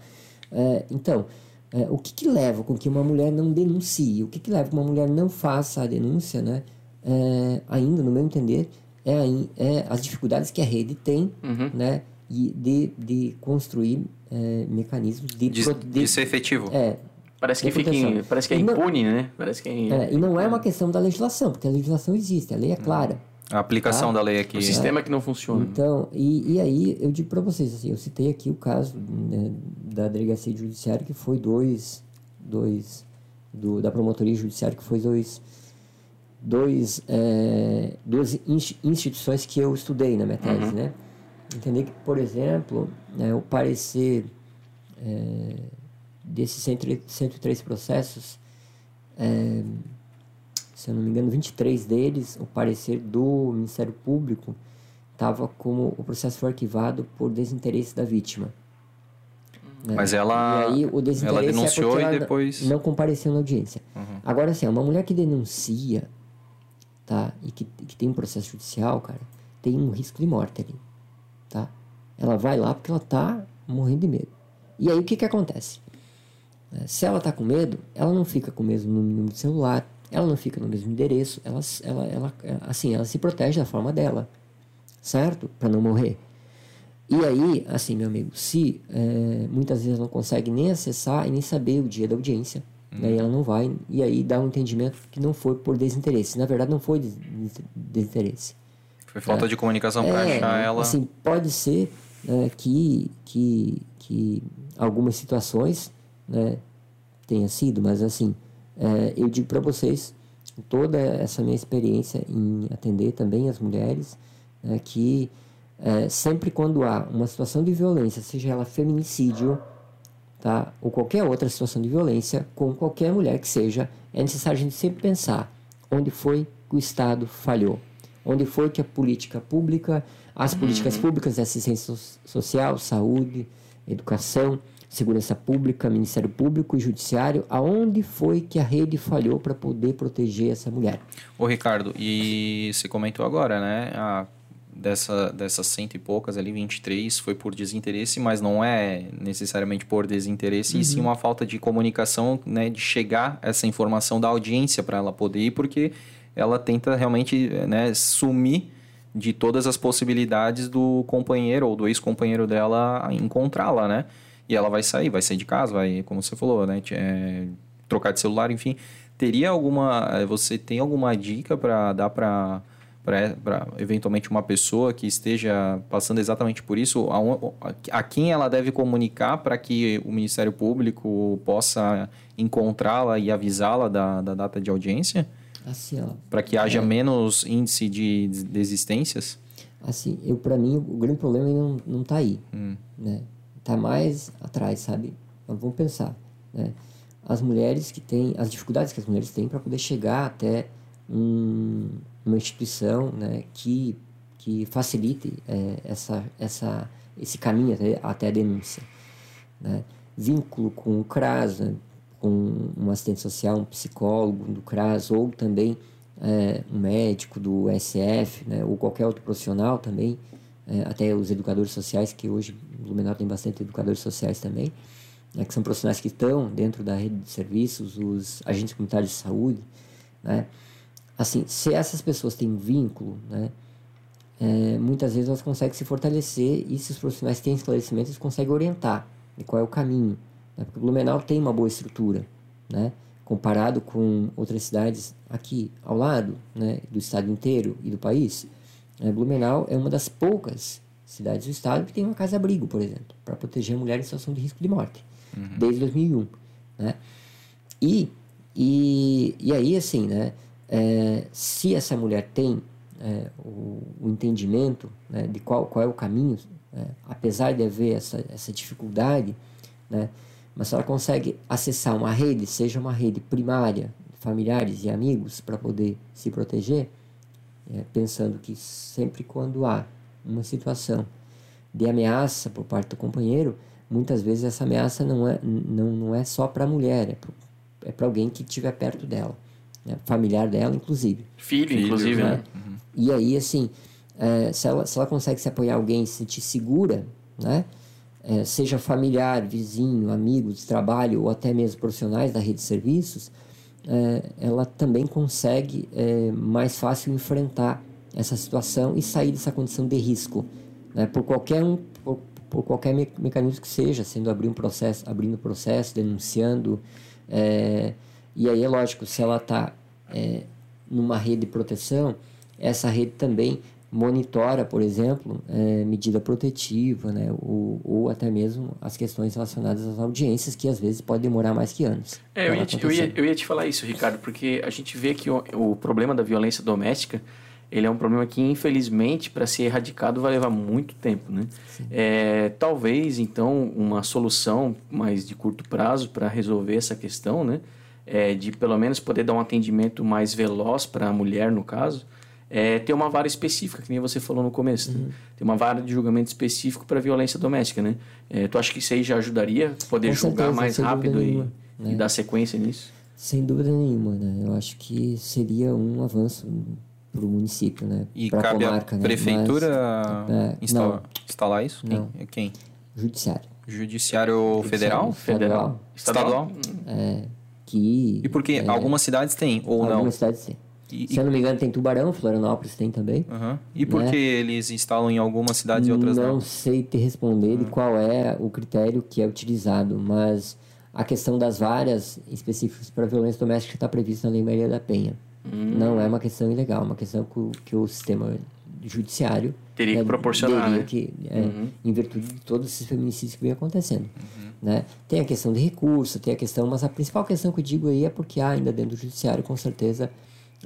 É, então, é, o que, que leva com que uma mulher não denuncie? O que, que leva com que uma mulher não faça a denúncia, né? É, ainda, no meu entender, é, é, as dificuldades que a rede tem, uhum. né? E de, de construir é, mecanismos de, de, de, de ser efetivo. É, Parece que, fica em, parece que é impune, né? Parece que é, é, e não é uma questão da legislação, porque a legislação existe, a lei é clara. A aplicação tá? da lei aqui. O sistema é. que não funciona. Então, e, e aí eu digo para vocês, assim, eu citei aqui o caso né, da delegacia de judiciário que foi dois, dois do, da promotoria judiciária que foi dois, dois é, duas instituições que eu estudei na minha tese, uhum. né? Entender que, por exemplo, né, o parecer é, desses 103 processos é, se eu não me engano, 23 deles, o parecer do Ministério Público estava como o processo foi arquivado por desinteresse da vítima. Né? Mas ela, e aí, o desinteresse ela é denunciou é e depois... não compareceu na audiência. Uhum. Agora, assim, uma mulher que denuncia tá, e que, que tem um processo judicial, cara, tem um risco de morte ali. Tá? Ela vai lá porque ela tá morrendo de medo. E aí, o que que acontece? Se ela tá com medo, ela não fica com o mesmo número de celular, ela não fica no mesmo endereço, ela, ela, ela, assim, ela se protege da forma dela, certo? Para não morrer. E aí, assim, meu amigo, se é, muitas vezes não consegue nem acessar e nem saber o dia da audiência, né, ela não vai, e aí dá um entendimento que não foi por desinteresse. Na verdade, não foi desinteresse. Foi falta é, de comunicação para é, achar ela. Assim, pode ser né, que, que, que algumas situações né, tenha sido, mas assim, é, eu digo para vocês, toda essa minha experiência em atender também as mulheres, né, que é, sempre quando há uma situação de violência, seja ela feminicídio, tá? ou qualquer outra situação de violência, com qualquer mulher que seja, é necessário a gente sempre pensar onde foi que o Estado falhou, onde foi que a política pública, as políticas uhum. públicas de assistência social, saúde, educação, segurança pública, Ministério Público e Judiciário, aonde foi que a rede falhou para poder proteger essa mulher? Ô Ricardo, e você comentou agora, né? A dessa, dessas cento e poucas ali, 23, foi por desinteresse, mas não é necessariamente por desinteresse, uhum. e sim uhum. uma falta de comunicação, né, de chegar essa informação da audiência para ela poder ir, porque ela tenta realmente né, sumir de todas as possibilidades do companheiro ou do ex-companheiro dela encontrá-la, né? E ela vai sair, vai sair de casa, vai, como você falou, né? É, trocar de celular, enfim. Teria alguma. Você tem alguma dica para dar para para eventualmente uma pessoa que esteja passando exatamente por isso, a, a quem ela deve comunicar para que o Ministério Público possa encontrá-la e avisá-la da, da data de audiência? Assim, Para que haja é, menos índice de desistências? Assim, eu para mim o grande problema não não está aí, hum. né? Tá mais atrás, sabe? Então, vamos pensar, né? As mulheres que têm as dificuldades que as mulheres têm para poder chegar até um uma instituição né, que, que facilite é, essa, essa, esse caminho até, até a denúncia. Né? Vínculo com o CRAS, né, com um assistente social, um psicólogo do CRAS, ou também é, um médico do SF, né, ou qualquer outro profissional também, é, até os educadores sociais, que hoje Blumenau tem bastante educadores sociais também, né, que são profissionais que estão dentro da rede de serviços, os agentes comunitários de saúde, né, assim, se essas pessoas têm vínculo, né, é, muitas vezes elas conseguem se fortalecer e se os profissionais têm esclarecimento, eles conseguem orientar de qual é o caminho. Né, porque o Blumenau tem uma boa estrutura, né, comparado com outras cidades aqui ao lado, né, do estado inteiro e do país. É, Blumenau é uma das poucas cidades do estado que tem uma casa-abrigo, por exemplo, para proteger a mulher em situação de risco de morte, uhum. desde 2001. Né? E, e, e aí, assim, né, é, se essa mulher tem é, o, o, entendimento né, de qual, qual é o caminho, é, apesar de haver essa, essa dificuldade, né, mas se ela consegue acessar uma rede, seja uma rede primária, familiares e amigos, para poder se proteger, é, pensando que sempre quando há uma situação de ameaça por parte do companheiro, muitas vezes essa ameaça não é, não, não é só para a mulher, é para é alguém que estiver perto dela né? familiar dela, inclusive. Filho, Filho inclusive, né? né? Uhum. E aí, assim, é, se, ela, se ela consegue se apoiar alguém, se sentir segura, né? É, seja familiar, vizinho, amigo de trabalho ou até mesmo profissionais da rede de serviços, é, ela também consegue é, mais fácil enfrentar essa situação e sair dessa condição de risco, né? por qualquer um, por, por qualquer me mecanismo que seja, sendo abrir um processo, abrindo processo, denunciando, é, e aí é lógico, se ela está é, numa rede de proteção, essa rede também monitora, por exemplo, é, medida protetiva, né, ou, ou, até mesmo as questões relacionadas às audiências, que às vezes pode demorar mais que anos. É, eu ia, te, eu, ia, eu ia, te, falar isso, Ricardo, porque a gente vê que o, o problema da violência doméstica ele é um problema que, infelizmente, para ser erradicado vai levar muito tempo, né? É, talvez, então, uma solução mais de curto prazo para resolver essa questão, né? é, de pelo menos poder dar um atendimento mais veloz para a mulher, no caso, é ter uma vara específica, que nem você falou no começo. Né? Uhum. Né? Tem uma vara de julgamento específico para violência doméstica, né? É, tu acha que isso aí já ajudaria? Poder Com julgar certeza, mais rápido e, né? e, dar sequência nisso? Sem dúvida nenhuma, né? Eu acho que seria um avanço para o município, né? E pra cabe comarca, a né? prefeitura Mas, é, instalar, instalar isso? Quem? Não. É quem? Judiciário. Judiciário federal? Federal. Estadual? É, que... E porque é, algumas cidades têm, ou algumas não? Algumas cidades têm. E, Se eu não me engano, tem Tubarão, Florianópolis tem também. Uhum. E por né? que eles instalam em algumas cidades e outras não? Não sei te responder de qual é o critério que é utilizado, mas a questão das várias específicas para violência doméstica está prevista na Lei Maria da Penha. Hum. Não é uma questão ilegal, é uma questão que o, que o sistema judiciário teria que é, proporcionar, teria né? que, é, uhum. em virtude de todos esses feminicídios que vem acontecendo. Uhum. Né? Tem a questão de recurso, tem a questão, mas a principal questão que eu digo aí é porque há ainda dentro do judiciário, com certeza,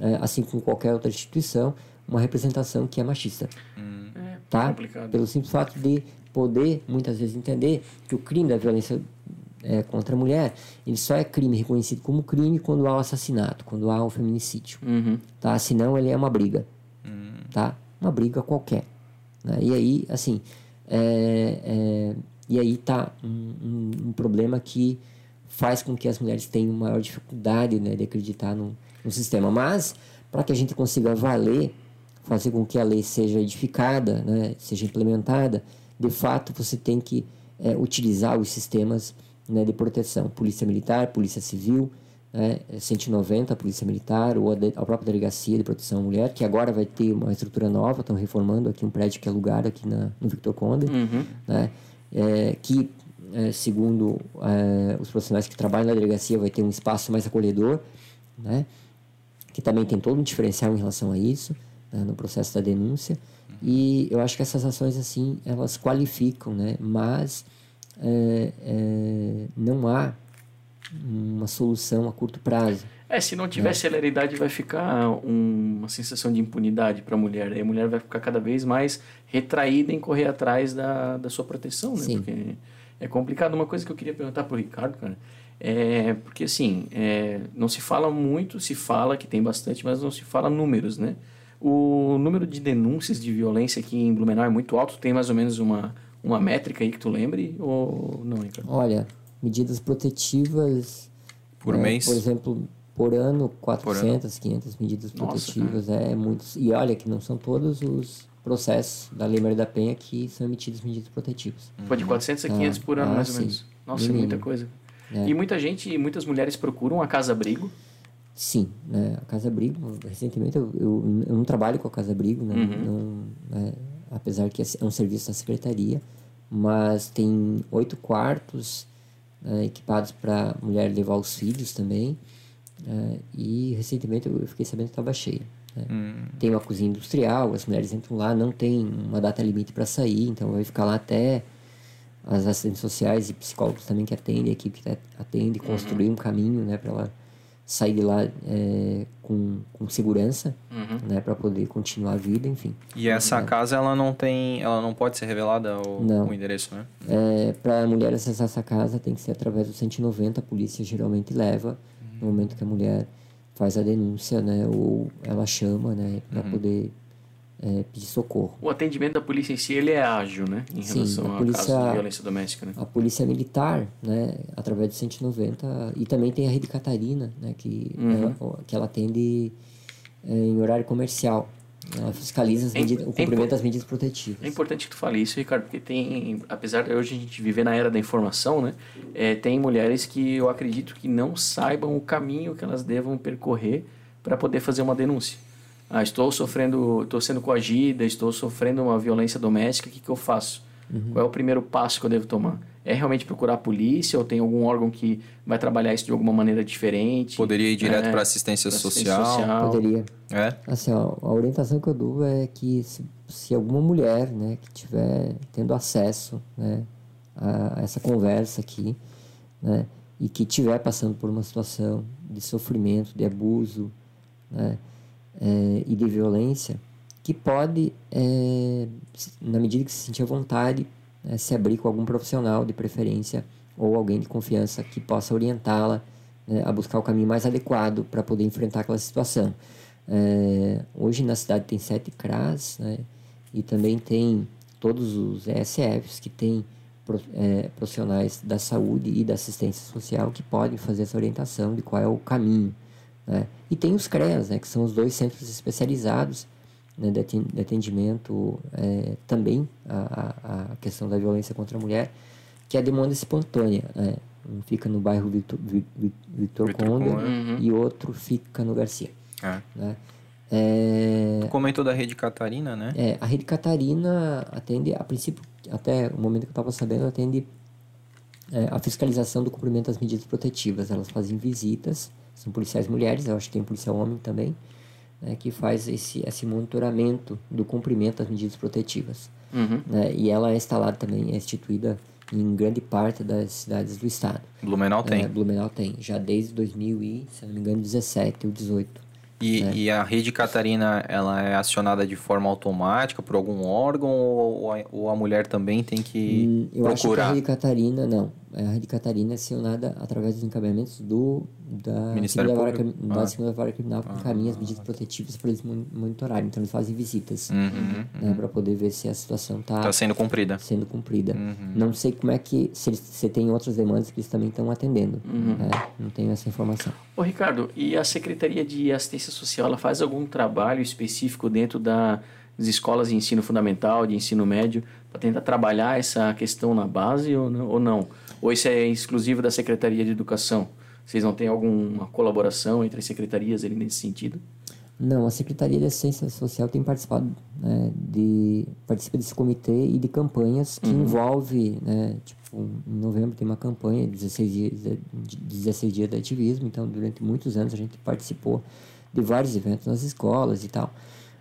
é, assim como qualquer outra instituição, uma representação que é machista. Hum. É, tá? Complicado. Pelo simples fato de poder, muitas vezes, entender que o crime da violência é, contra a mulher, ele só é crime reconhecido como crime quando há o um assassinato, quando há o um feminicídio. Uhum. Tá? Senão ele é uma briga. Uhum. Tá? Uma briga qualquer. Né? E aí, assim, é, é, e aí tá um, um, um, problema que faz com que as mulheres tenham maior dificuldade né, de acreditar no, no sistema. Mas, para que a gente consiga valer, fazer com que a lei seja edificada, né, seja implementada, de fato você tem que é, utilizar os sistemas né, de proteção, Polícia Militar, Polícia Civil, né, 190, Polícia Militar, ou a, de, a, própria Delegacia de Proteção à Mulher, que agora vai ter uma estrutura nova, estão reformando aqui um prédio que é alugado aqui na, no Victor Conde, uhum. né, é, que, é, segundo é, os profissionais que trabalham na delegacia, vai ter um espaço mais acolhedor, né, que também tem todo um diferencial em relação a isso, né, no processo da denúncia, e eu acho que essas ações, assim, elas qualificam, né, mas é, é, não há uma solução a curto prazo. É, se não tiver é. celeridade, vai ficar uma sensação de impunidade para a mulher. Aí a mulher vai ficar cada vez mais retraída em correr atrás da, da sua proteção, né? Sim. Porque é complicado. Uma coisa que eu queria perguntar para o Ricardo, cara, é porque assim, é, não se fala muito, se fala que tem bastante, mas não se fala números, né? O número de denúncias de violência aqui em Blumenau é muito alto, tem mais ou menos uma, uma métrica aí que tu lembre ou não, Ricardo? Olha, medidas protetivas... Por é, mês? Por exemplo, por ano, 400, por ano. 500 medidas protetivas. Nossa, é muitos. E olha que não são todos os processos da Lei Maria da Penha que são emitidos medidas protetivas. Foi de 400 a 500 ah, por ano, ah, mais ou menos. Nossa, é muita coisa. É. E muita gente, muitas mulheres procuram a casa-abrigo. Sim, né? a casa-abrigo, recentemente eu, eu, eu, não trabalho com a casa-abrigo, né? Uhum. Não, é, apesar que é um serviço da secretaria, mas tem oito quartos né, equipados para mulher levar os filhos também. Uh, e recentemente eu fiquei sabendo que estava cheia. Né? Hum. Tem uma cozinha industrial, as mulheres entram lá, não tem uma data limite para sair, então vai ficar lá até as assistentes sociais e psicólogos também que atendem, a equipe que atende, uhum. construir um caminho né, para ela sair de lá é, com, com segurança, uhum. né, para poder continuar a vida, enfim. E essa é. casa ela não tem, ela não pode ser revelada o, não. o endereço, né? É, para a mulher acessar essa casa tem que ser através do 190, a polícia geralmente leva uhum. no momento que a mulher faz a denúncia, né, ou ela chama, né, para uhum. poder é, pedir socorro. O atendimento da polícia em si ele é ágil, né? Em Sim, relação a polícia, casos de violência doméstica, né? A polícia militar, né? Através do 190 e também tem a Rede Catarina, né? Que, uhum. ela, que ela atende é, em horário comercial. Ela fiscaliza é, medidas, o é cumprimento é, das medidas protetivas. É importante que tu fale isso, Ricardo, porque tem, apesar de hoje a gente viver na era da informação, né? É, tem mulheres que eu acredito que não saibam o caminho que elas devam percorrer para poder fazer uma denúncia. Ah, estou sofrendo, estou sendo coagida, estou sofrendo uma violência doméstica, o que, que eu faço? Uhum. Qual é o primeiro passo que eu devo tomar? É realmente procurar a polícia ou tem algum órgão que vai trabalhar isso de alguma maneira diferente? Poderia ir direto é, para assistência, assistência social. social. Poderia. É? Assim, ó, a orientação que eu dou é que se, se alguma mulher, né, que tiver tendo acesso, né, a, a essa conversa aqui, né, e que estiver passando por uma situação de sofrimento, de abuso, né, é, e de violência, que pode, é, na medida que se sentir à vontade, é, se abrir com algum profissional de preferência ou alguém de confiança que possa orientá-la a buscar o caminho mais adequado para poder enfrentar aquela situação. Hoje na cidade tem sete CRAS né, e também tem todos os ESFs que têm profissionais da saúde e da assistência social que podem fazer essa orientação de qual é o caminho né? E tem os CREAS, né, que são os dois centros especializados né, de atendimento é, também a, a, questão da violência contra a mulher, que é a demanda espontânea. Né? Um fica no bairro Victor, Victor, Victor Conde uhum. e outro fica no Garcia. É. Né? É, Tu comentou da rede Catarina, né? é, a Rede Catarina atende, a princípio, até o momento que eu estava sabendo, atende é, a fiscalização do cumprimento das medidas protetivas. Elas fazem visitas, são policiais mulheres, eu acho que tem policial homem também, né, que faz esse, esse monitoramento do cumprimento das medidas protetivas. Uhum. né? E ela é instalada também, é instituída em grande parte das cidades do estado. Blumenau tem. É, Blumenau tem, já desde 2000 e, se eu não me engano, 17 ou 18. E, É. e a rede Catarina, ela é acionada de forma automática por algum órgão ou a, ou a mulher também tem que Hum, eu acho que a procurar? Rede Catarina, não. A Rede Catarina é acionada através dos encaminhamentos do, da, Ministério segunda vara, da Ah. segunda vara criminal que encaminha as medidas protetivas para eles mon- monitorarem. Então, eles fazem visitas Uhum. né, para poder ver se a situação está Tá sendo cumprida. sendo cumprida. Uhum. Não sei como é que, se, eles, se tem outras demandas que eles também estão atendendo. Uhum. né? Não tenho essa informação. Ô Ricardo, e a Secretaria de Assistência Social, ela faz algum trabalho específico dentro das escolas de ensino fundamental, de ensino médio, para tentar trabalhar essa questão na base ou não? Ou não? Ou isso é exclusivo da Secretaria de Educação? Vocês não têm alguma colaboração entre as secretarias ali nesse sentido? Não, a Secretaria de Assistência Social tem participado né, de participa desse comitê e de campanhas que envolve, né, tipo, em novembro tem uma campanha, 16 dias de, de 16 dias de ativismo, então durante muitos anos a gente participou de vários eventos nas escolas e tal,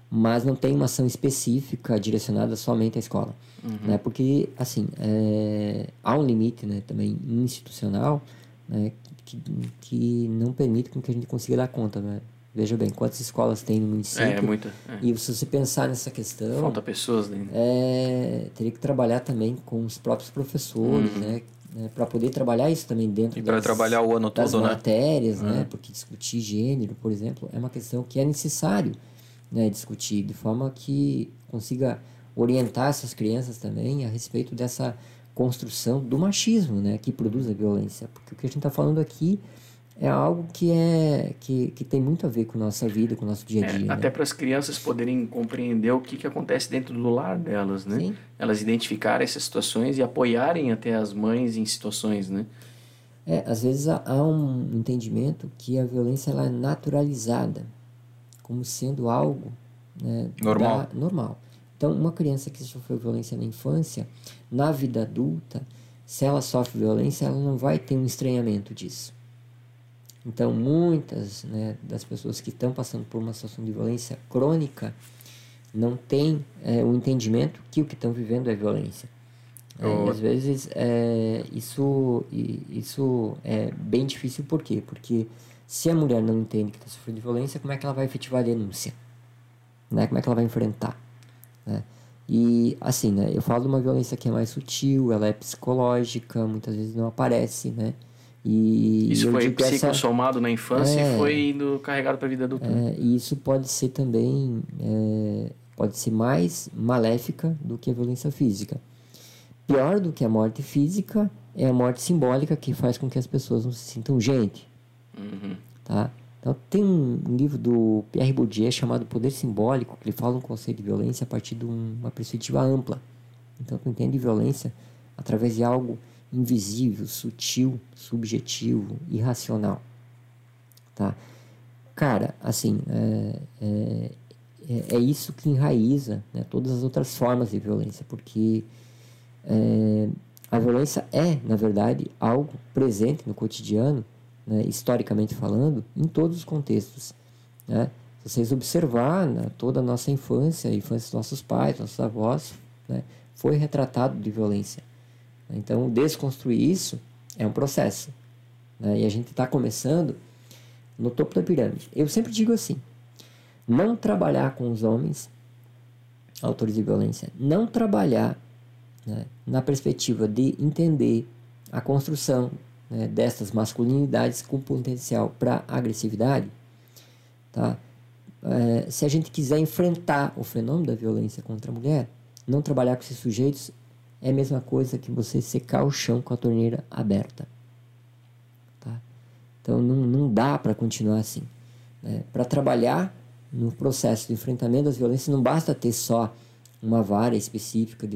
mas não tem uma ação específica direcionada somente à escola, né, porque assim é, há um limite, né, também institucional, né, que, que não permite com que a gente consiga dar conta, né? Veja bem, quantas escolas tem no município? É, muita. é. E se você pensar nessa questão, Falta pessoas né? é, teria que trabalhar também com os próprios professores, né? para poder trabalhar isso também dentro E para das, trabalhar o ano das todo, né? matérias, né? Porque discutir gênero, por exemplo, é uma questão que é necessário né, discutir de forma que consiga orientar essas crianças também a respeito dessa construção do machismo, né? Que produz a violência. Porque o que a gente está falando aqui é algo que é que, que tem muito a ver com a nossa vida, com o nosso dia a É, dia. até né? para as crianças poderem compreender o que, que acontece dentro do lar delas, né? Sim. Elas identificarem essas situações e apoiarem até as mães em situações, né? É, às vezes há, há um entendimento que a violência ela é naturalizada como sendo algo né, Normal. da- normal. Então, uma criança que sofreu violência na infância, na vida adulta, se ela sofre violência, ela não vai ter um estranhamento disso. Então, muitas né, das pessoas que estão passando por uma situação de violência crônica não têm é, o entendimento que o que estão vivendo é violência. É, Oh. e às vezes é, isso, isso é bem difícil, por quê? Porque se a mulher não entende que está sofrendo violência, como é que ela vai efetivar a denúncia? Né? Como é que ela vai enfrentar? Né? E assim, né, eu falo de uma violência que é mais sutil, ela é psicológica, muitas vezes não aparece, né? E Isso foi que essa- psicossomado na infância É. e foi indo carregado para a vida adulta. é, e isso pode ser também é, pode ser mais maléfica do que a violência física. Pior do que a morte física é a morte simbólica que faz com que as pessoas não se sintam gente, Uhum. tá? Então tem um livro do Pierre Bourdieu chamado Poder Simbólico que ele fala um conceito de violência a partir de um- uma perspectiva ampla. Então tu entende violência através de algo invisível, sutil, subjetivo, irracional, tá? Cara, assim, é, é, é, é isso que enraiza né, todas as outras formas de violência, porque é, a violência é, na verdade, algo presente no cotidiano, né, historicamente falando, em todos os contextos. Né? Se vocês observar né, toda a nossa infância, a infância dos nossos pais, nossos avós, né, foi retratado de violência. Então, desconstruir isso é um processo. né, E a gente está começando no topo da pirâmide. Eu sempre digo assim: não trabalhar com os homens autores de violência, não trabalhar né, na perspectiva de entender a construção né, destas masculinidades com potencial para agressividade, tá? É, se a gente quiser enfrentar o fenômeno da violência contra a mulher, não trabalhar com esses sujeitos é a mesma coisa que você secar o chão com a torneira aberta. Tá? Então não, não dá para continuar assim. Né? Para trabalhar no processo de enfrentamento das violências, não basta ter só uma vara específica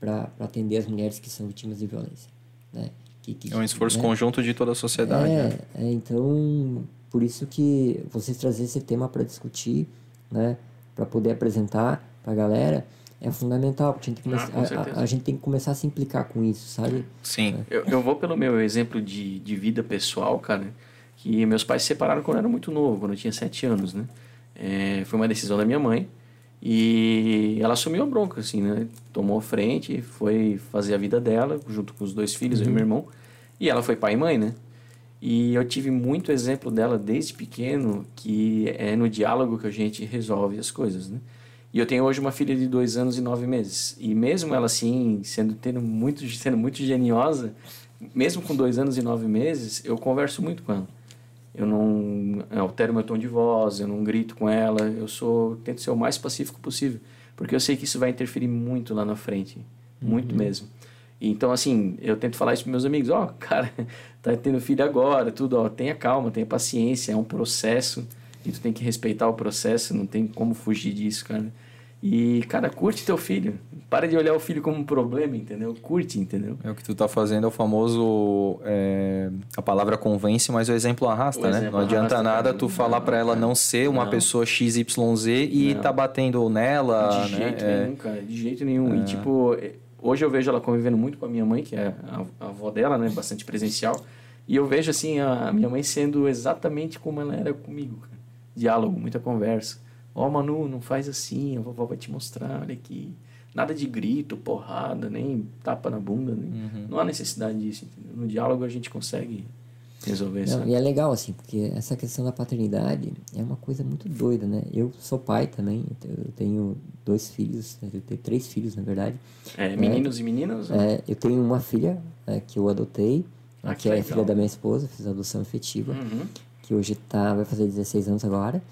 para atender as mulheres que são vítimas de violência. Né? Que, que, É um esforço né? conjunto de toda a sociedade. né? É, é, então por isso que vocês trazer esse tema para discutir, né, para poder apresentar para a galera, é fundamental, porque a gente, Ah, com a- a, a gente tem que começar a se implicar com isso, sabe? Sim. Eu, eu vou pelo meu exemplo de, de vida pessoal, cara, que meus pais se separaram quando eu era muito novo, quando eu tinha sete anos, né? É, foi uma decisão da minha mãe e ela assumiu a bronca, assim, né? Tomou frente, foi fazer a vida dela, junto com os dois filhos, eu e meu irmão, e ela foi pai e mãe, né? E eu tive muito exemplo dela desde pequeno, que é no diálogo que a gente resolve as coisas, né? E eu tenho hoje uma filha de dois anos e nove meses. E mesmo ela assim, sendo, tendo muito, <laughs> sendo muito geniosa, mesmo com dois anos e nove meses, eu converso muito com ela. Eu não altero meu tom de voz, eu não grito com ela, eu sou tento ser o mais pacífico possível, porque eu sei que isso vai interferir muito lá na frente, muito mesmo. Então, assim, eu tento falar isso para meus amigos, ó, <laughs> cara, tá tendo filho agora, tudo, ó, tenha calma, tenha paciência, é um processo, e tu tem que respeitar o processo, não tem como fugir disso, cara. E, cara, curte teu filho. Para de olhar o filho como um problema, entendeu? Curte, entendeu? É o que tu tá fazendo é o famoso. é, a palavra convence, mas o exemplo arrasta, O né? exemplo não adianta arrasta, nada tu falar pra ela não ser uma Não. pessoa XYZ e Não. tá batendo nela, De né? jeito É, nenhum, cara. De jeito nenhum. E, tipo, hoje eu vejo ela convivendo muito com a minha mãe, que é a, a avó dela, né? Bastante presencial. E eu vejo, assim, a minha mãe sendo exatamente como ela era comigo, cara. Diálogo, muita conversa. Ó, Manu, não faz assim, a vovó vai te mostrar, olha aqui. Nada de grito, porrada, nem tapa na bunda. Nem... Uhum. Não há necessidade disso, entendeu? No diálogo a gente consegue resolver isso. E é legal, assim, porque essa questão da paternidade é uma coisa muito doida, né? Eu sou pai também, eu tenho dois filhos, né? eu tenho três filhos, na verdade. É, meninos e meninas? É, eu tenho uma filha é, que eu adotei, Ah, que, que é legal. filha da minha esposa, fiz adoção efetiva, Uhum. que hoje tá, vai fazer 16 anos agora,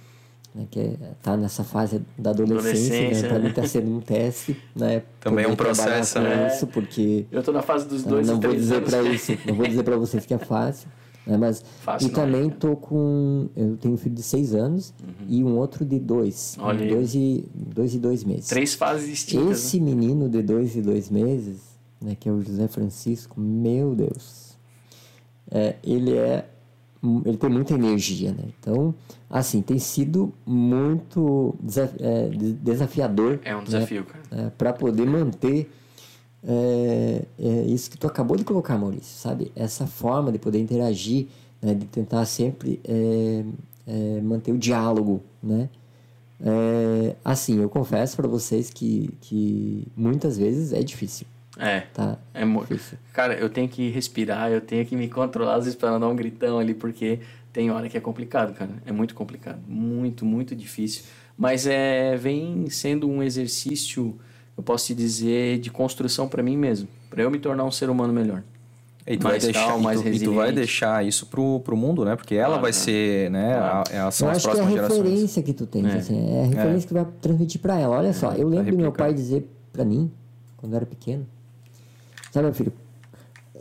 né? Que é, tá nessa fase da adolescência, Adolescência, né? Pra né? mim tá sendo um teste, né? Também é um processo, né? Isso, porque... Eu tô na fase dos dois não e vou dizer para isso, não vou dizer para vocês que é fácil, né? Mas Fácil e é, também cara. tô com, eu tenho um filho de seis anos e um outro de dois, Olha dois e dois e dois meses. Três fases distintas. Esse menino de dois e dois meses, né, que é o José Francisco, meu Deus, é, ele é, ele tem muita energia, né? Então, assim, tem sido muito é, de- desafiador né? É um desafio, cara. para poder manter é, é isso que tu acabou de colocar, Maurício, sabe? Essa forma de poder interagir, né? de tentar sempre é, é, manter o diálogo, né? É, assim, eu confesso para vocês que, que muitas vezes é difícil, É. tá? É Difícil. Cara, eu tenho que respirar, eu tenho que me controlar às vezes para não dar um gritão ali, porque tem hora que é complicado, cara. É muito complicado. Muito, muito difícil. Mas é, vem sendo um exercício, eu posso te dizer, de construção para mim mesmo. para eu me tornar um ser humano melhor. E tu, mais vai deixar, calmo, e mais tu, e tu vai deixar isso pro, pro mundo, né? Porque ela Claro, vai né? ser, né? a- a- são eu as acho que é a próximas gerações. referência que tu tens, É. assim, é a referência que vai transmitir para ela. Olha só, eu lembro do meu pai dizer para mim, quando eu era pequeno, sabe, meu filho,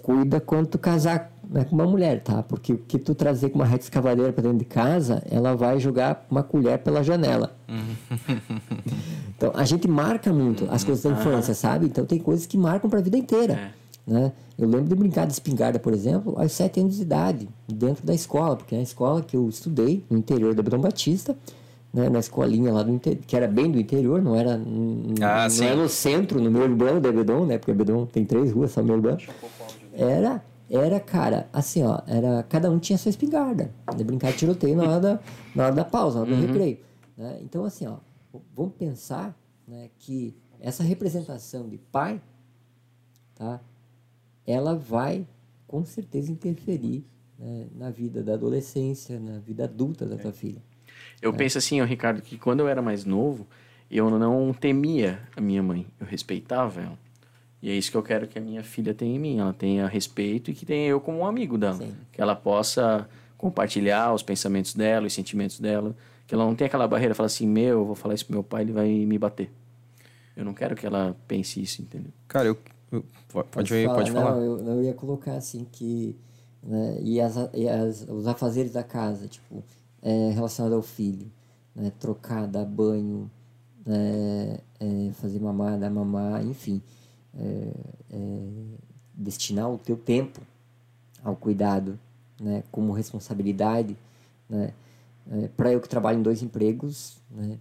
cuida quando tu casar né, com uma mulher, tá? Porque o que tu trazer com uma reta escavadeira para dentro de casa, ela vai jogar uma colher pela janela. <laughs> então, a gente marca muito as coisas da infância, sabe? Então, tem coisas que marcam para a vida inteira. É. Né? Eu lembro de brincar de espingarda, por exemplo, aos sete anos de idade, dentro da escola, porque na escola que eu estudei, no interior da Betão Batista, né, na escolinha lá do interior, que era bem do interior, não era, Ah, não era no centro, no meio urbano da Bedon, né? Porque a Bedon tem três ruas, só meio urbano. Era, era, cara, assim, ó, era, cada um tinha sua espingarda, de brincar de tiroteio na hora da, na hora da pausa, na hora do recreio. Né? Então, assim, ó, vamos pensar né, que essa representação de pai, tá? ela vai com certeza interferir né, na vida da adolescência, na vida adulta da tua filha. Eu penso assim, Ricardo, que quando eu era mais novo, eu não temia a minha mãe, eu respeitava ela. E é isso que eu quero que a minha filha tenha em mim. Ela tenha respeito e que tenha eu como um amigo dela. Sim. Que ela possa compartilhar os pensamentos dela, os sentimentos dela. Que ela não tenha aquela barreira, falar assim, meu, eu vou falar isso pro meu pai, ele vai me bater. Eu não quero que ela pense isso, entendeu? Cara, eu, eu- pode, pode, pode Não, falar. eu, eu ia colocar assim que. Né, e as, e as, os afazeres da casa, tipo, é, relacionado ao filho, né, trocar, dar banho, né, é, fazer mamar, dar mamar, enfim. é, é, destinar o teu tempo ao cuidado, né, como responsabilidade, né? É, para eu que trabalho em dois empregos, né?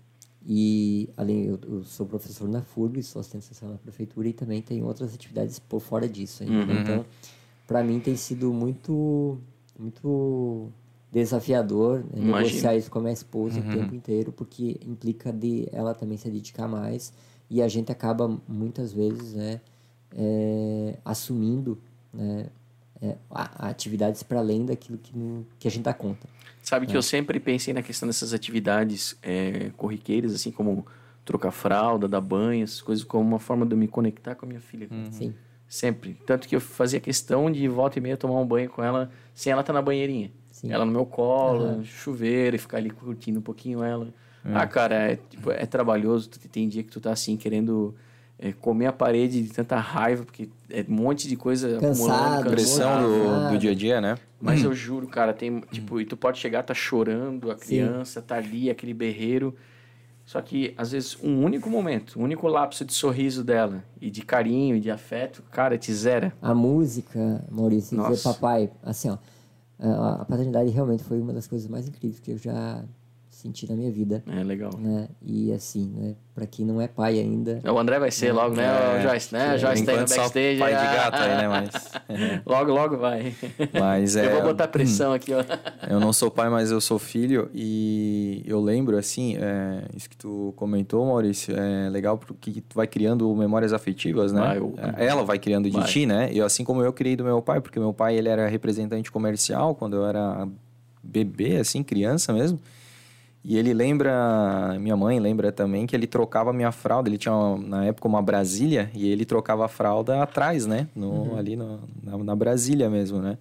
E além eu, eu sou professor na FURB, sou assistente social na prefeitura e também tenho outras atividades por fora disso. Ainda. Uhum. Então, para mim tem sido muito muito desafiador né, negociar isso com a minha esposa Uhum. o tempo inteiro, porque implica de ela também se dedicar mais e a gente acaba muitas vezes né, é, assumindo né, é, atividades para além daquilo que, que a gente dá conta. Sabe É. que eu sempre pensei na questão dessas atividades é, corriqueiras, assim como trocar fralda, dar banho, essas coisas, como uma forma de eu me conectar com a minha filha. Uhum. Sim, Sempre. Tanto que eu fazia questão de volta e meia tomar um banho com ela sem ela estar na banheirinha. sim. Ela no meu colo, Aham. chuveiro, e ficar ali curtindo um pouquinho ela. É. Ah, cara, é, tipo, é trabalhoso. Tem dia que tu tá assim, querendo é, comer a parede de tanta raiva, porque é um monte de coisa Cansado, acumulando, Pressão do, do dia a dia, né? Mas eu juro, cara, tem, tipo, e tu pode chegar, tá chorando, a Sim. criança tá ali, aquele berreiro. Só que, às vezes, um único momento, um único lapso de sorriso dela, e de carinho, e de afeto, cara, te zera. A música, Maurício, dizer papai, assim, ó, a paternidade realmente foi uma das coisas mais incríveis que eu já senti na minha vida, É legal. né? E assim, né, para quem não é pai ainda, O André vai ser logo, né, É, o Joyce, né? Joyce tá aí no Enquanto só backstage. pai de gato aí, né? Mas, <laughs> Logo, logo vai. mas é... Eu vou botar pressão aqui, ó. <laughs> Eu não sou pai, mas eu sou filho e eu lembro, assim, é, isso que tu comentou, Maurício, é legal porque tu vai criando memórias afetivas, né? Vai, eu- É, Ela vai criando de Vai. ti, né? E assim como eu criei do meu pai, porque meu pai, ele era representante comercial quando eu era bebê, assim, criança mesmo. E ele lembra, minha mãe lembra também que ele trocava minha fralda. Ele tinha, uma- na época, uma Brasília e ele trocava a fralda atrás, né? No, Ali no- na, na Brasília mesmo, né?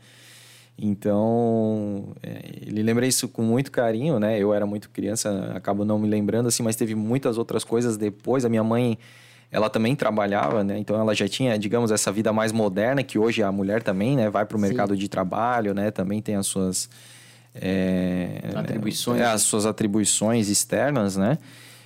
Então, é, ele lembra isso com muito carinho, né? Eu era muito criança, acabo não me lembrando, assim, mas teve muitas outras coisas depois. A minha mãe, ela também trabalhava, né? Então, ela já tinha, digamos, essa vida mais moderna, que hoje a mulher também, né? Vai para o Sim. mercado de trabalho, né? Também tem as suas... é, Atribuições. é, as suas atribuições externas, né?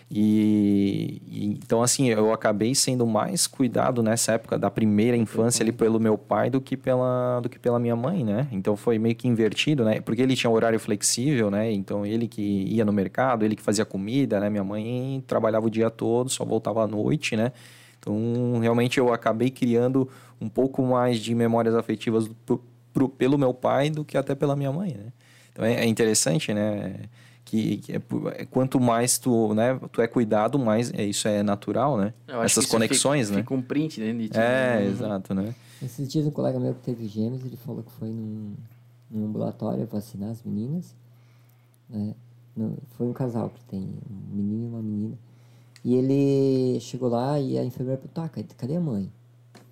E, e- então assim eu acabei sendo mais cuidado nessa época da primeira infância ali pelo meu pai do que pela do que pela minha mãe, né? Então foi meio que invertido, né? Porque ele tinha horário flexível, né? Então ele que ia no mercado, ele que fazia comida, né? Minha mãe trabalhava o dia todo, só voltava à noite, né? Então realmente eu acabei criando um pouco mais de memórias afetivas pro- pro- pelo meu pai do que até pela minha mãe, né? Então é, é interessante, né? Que, que é é quanto mais tu, né, tu é cuidado, mais é, isso é natural, né? Essas conexões, fica, né? Fica um print ti. É, né? exato, né? Esses dias um colega meu que teve gêmeos, ele falou que foi num, num ambulatório vacinar as meninas. Né? No- foi um casal que tem um menino e uma menina. E ele chegou lá e a enfermeira perguntou, cadê, cadê a mãe?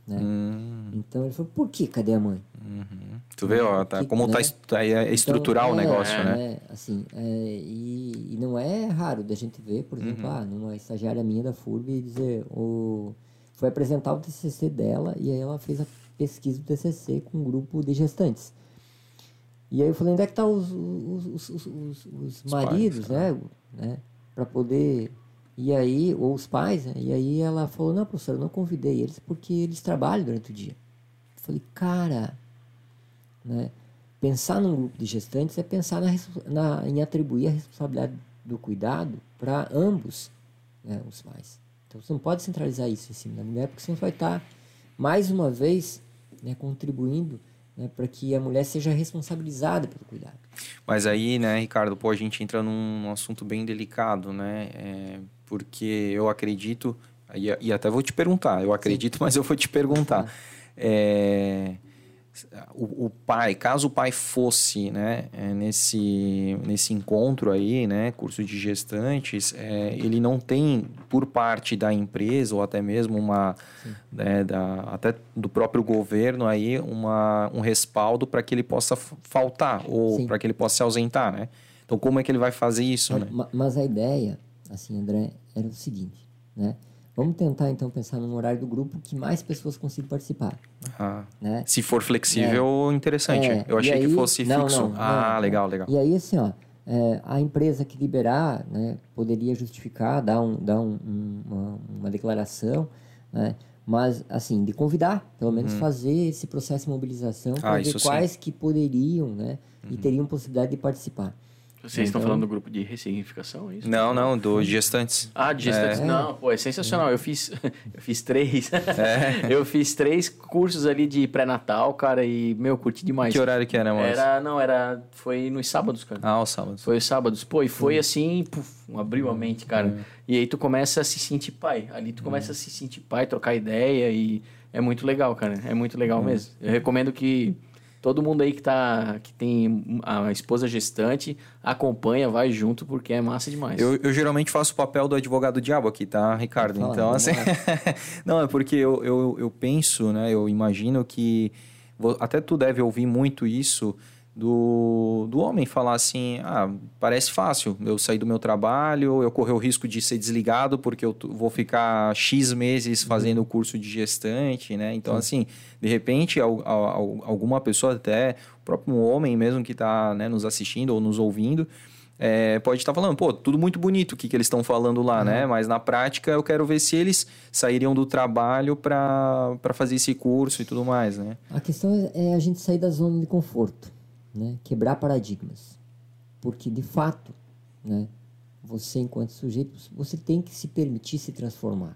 Né? Hum, Então ele falou, por que cadê a mãe? uhum. Tu vê, ó, tá, Que- como tá, né? tá- é estrutural Então, o é, negócio, né? é, assim, é, e, e não é raro da gente ver, por exemplo, Uhum. ah, numa estagiária minha da FURB dizer, o, foi apresentar o TCC dela e aí ela fez a pesquisa do TCC com um grupo de gestantes. E aí eu falei, onde é que tá os, os, os, os, os- os Os maridos, pais, né? né? Para poder... E aí, ou os pais, né? E aí ela falou, não, professora, eu não convidei eles porque eles trabalham durante o dia. Eu falei, cara, né? Pensar num grupo de gestantes é pensar na, na- em atribuir a responsabilidade do cuidado para ambos né, os pais. Então você não pode centralizar isso em cima da mulher, porque senão você vai estar, mais uma vez, né, contribuindo né, para que a mulher seja responsabilizada pelo cuidado. Mas aí, né, Ricardo, pô, a gente entra num, assunto bem delicado, né? É, porque eu acredito, e, e até vou te perguntar, eu acredito, mas eu vou te perguntar. É, o, o pai, caso o pai fosse, né, é, nesse, nesse encontro aí, né, curso de gestantes, é, ele não tem, por parte da empresa ou até mesmo uma, né, da, até do próprio governo aí, uma, um respaldo para que ele possa faltar ou para que ele possa se ausentar, né? Então, como é que ele vai fazer isso, Mas, né? ma- mas a ideia, assim, André, era o seguinte, né? Vamos tentar, então, pensar num horário do grupo que mais pessoas consigam participar, Ah, né? se for flexível, interessante. É, Eu achei que aí- fosse não, fixo. não, ah, não, legal, não. legal. E aí, assim, ó, é, a empresa que liberar, né, poderia justificar, dar, um, dar um- um- uma, uma declaração, né, mas, assim, de convidar, pelo menos fazer esse processo de mobilização para Uhum. Ah, ver isso sim. Uhum. quais que poderiam, né, e teriam possibilidade de participar. Vocês estão Então- falando do grupo de ressignificação, é isso? Não, não, do gestantes. Ah, de gestantes. É. Não, pô, é sensacional. Eu fiz, <laughs> eu fiz três. É. <laughs> eu fiz três cursos ali de pré-natal, cara, e, meu, curti demais. Que horário que era, Maurício? Era, não, era, foi nos sábados, cara. Ah, os sábados. Foi os sábados. Pô, e foi assim, puf, abriu a mente, cara. E aí tu começa a se sentir pai. Ali tu começa a se sentir pai, trocar ideia e é muito legal, cara. É muito legal mesmo. Eu recomendo que todo mundo aí que tá que tem a esposa gestante acompanha, vai junto porque é massa demais. Eu, eu geralmente faço o papel do advogado diabo aqui, tá, Ricardo? Fala, então, assim. <laughs> não, é porque eu, eu, eu penso, né? Eu imagino que. Até tu deve ouvir muito isso do, do homem falar assim: ah, parece fácil eu sair do meu trabalho, eu correr o risco de ser desligado porque eu vou ficar X meses fazendo o curso de gestante, né? Então, assim, de repente, al- al- al- alguma pessoa, até o próprio homem mesmo que está né, nos assistindo ou nos ouvindo, é, pode estar falando, pô, tudo muito bonito o que, que eles estão falando lá, né? Mas na prática eu quero ver se eles sairiam do trabalho para fazer esse curso e tudo mais, né? A questão é a gente sair da zona de conforto, né? Quebrar paradigmas. Porque, de fato, né? Você, enquanto sujeito, você tem que se permitir se transformar.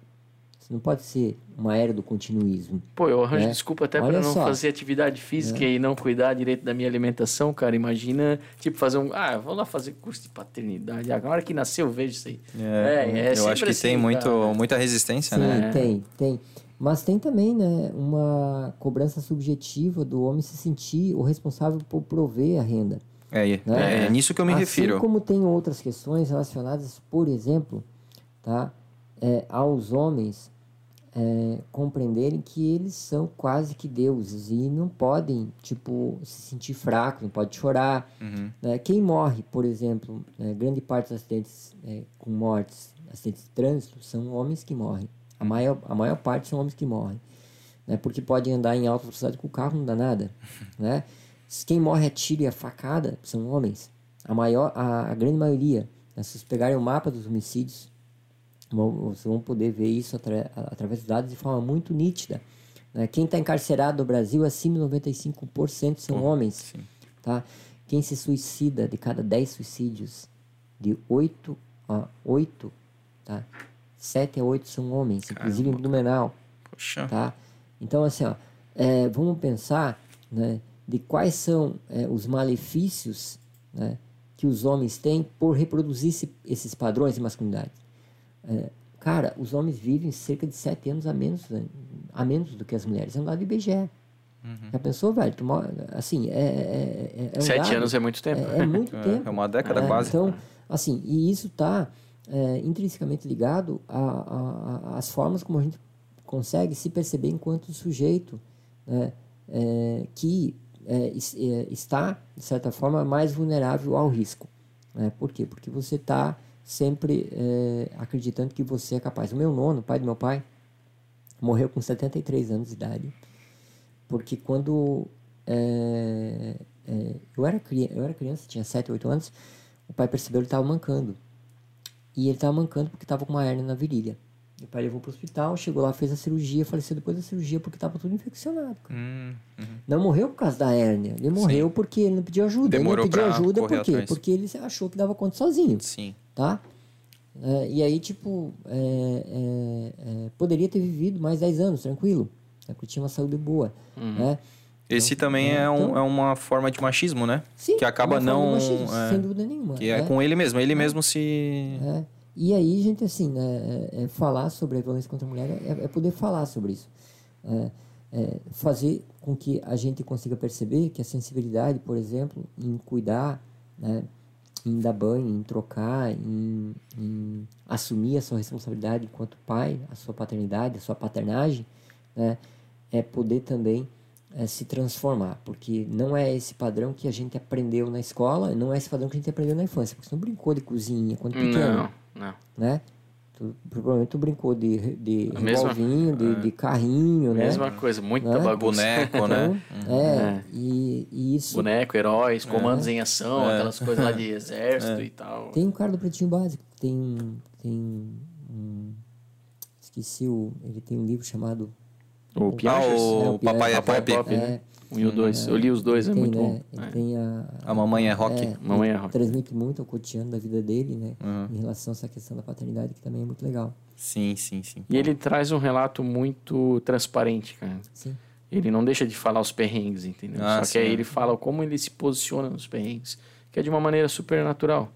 Você não pode ser uma era do continuismo. Pô, eu arranjo né? desculpa até pra não só. fazer atividade física e não cuidar direito da minha alimentação, cara. Imagina, tipo, fazer um. Ah, vou lá fazer curso de paternidade. Agora que nasceu, eu vejo isso aí. É, é eu sempre acho que assim, tem muito, cara. muita resistência, Sim, né? tem, tem. Mas tem também, né, uma cobrança subjetiva do homem se sentir o responsável por prover a renda. É, é, Né? é nisso que eu me assim refiro. como tem outras questões relacionadas, por exemplo, tá, é, aos homens é, compreenderem que eles são quase que deuses e não podem, tipo, se sentir fracos, não pode chorar. Uhum. né? Quem morre, por exemplo, né, grande parte dos acidentes é, com mortes, acidentes de trânsito, são homens que morrem. A maior, a maior parte são homens que morrem. Né? Porque podem andar em alta velocidade com o carro, não dá nada. <laughs> né? Quem morre a tiro e a facada são homens. A, maior, a, a grande maioria. Né? Se vocês pegarem o mapa dos homicídios, vão- vocês vão poder ver isso atra- através dos dados de forma muito nítida. né? Quem está encarcerado no Brasil, acima de 95% são homens. Tá? Quem se suicida, de cada 10 suicídios, de 8 a 8, tá? 7 a 8 são homens, inclusive em Blumenau. Poxa. Tá? Então, assim, ó, é, vamos pensar né, de quais são é, os malefícios né, que os homens têm por reproduzir esse- esses padrões de masculinidade. É, cara, os homens vivem cerca de 7 anos a menos, né, a menos do que as mulheres. É um dado do IBGE. Já pensou, velho? Assim, é, é, é, é um Sete dado- anos é muito tempo. é, é muito <laughs> É, tempo. é uma década É, quase. Então, assim, e isso está intrinsecamente ligado às formas como a gente consegue se perceber enquanto sujeito né, é, que é, é, está, de certa forma, mais vulnerável ao risco. Né? Por quê? Porque você está sempre é, acreditando que você é capaz. O meu nono, pai do meu pai, morreu com 73 anos de idade. Porque quando é, é, eu, era criança, eu era criança, tinha 7, 8 anos, o pai percebeu que ele estava mancando. E ele estava mancando porque estava com uma hernia na virilha. E o pai levou para o hospital, chegou lá, fez a cirurgia, faleceu depois da cirurgia porque estava tudo infeccionado. cara. Hum, uhum. Não morreu por causa da hérnia, ele morreu porque ele não pediu ajuda. Demorou ele não pediu ajuda por quê? atrás. Porque ele achou que dava conta sozinho Sim. tá? É, e aí, tipo, é, é, é, poderia ter vivido mais 10 anos, tranquilo, né? porque tinha uma saúde boa, né? Esse também é, um- então- é uma forma de machismo, né? Sim, que acaba de não. machismo, é, sem dúvida nenhuma. que é né? com ele mesmo. Ele mesmo se. É. E aí, gente, assim, né, é, é falar sobre a violência contra a mulher é, é poder falar sobre isso. É, é fazer com que a gente consiga perceber que a sensibilidade, por exemplo, em cuidar, né, em dar banho, em trocar, em, em assumir a sua responsabilidade enquanto pai, a sua paternidade, a sua paternagem, né, é poder também é, se transformar, porque não é esse padrão que a gente aprendeu na escola, não é esse padrão que a gente aprendeu na infância, porque você não brincou de cozinha quando pequeno, Não, não. né? Tu, provavelmente tu brincou de, de mesma- revolvinho, de, de carrinho, né? Mesma coisa, muita Né? Boneco, né? Então, é, E, e isso... Boneco, heróis, comandos em ação, aquelas coisas lá de <laughs> exército e tal. Tem um cara do Pretinho Básico, tem. Tem um esqueci o... Ele tem um livro chamado... O Ah, Pianchers? o, É, o Papai é Papai Pop. é Pop. É, Um e o dois. Eu li os dois, é tem, muito né, bom. É. tem a, A Mamãe é Rock. É, Mamãe é ele Rock. Transmite muito o cotidiano da vida dele, né? Uhum. Em relação a essa questão da paternidade, que também é muito legal. Sim, sim, sim. E ele traz um relato muito transparente, cara. Sim. Ele não deixa de falar os perrengues, entendeu? Ah, Só que aí sim. ele fala como ele se posiciona nos perrengues, que é de uma maneira super natural.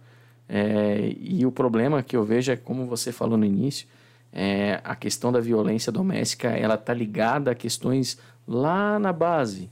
É, e o problema que eu vejo é, como você falou no início, é, a questão da violência doméstica, ela tá ligada a questões lá na base,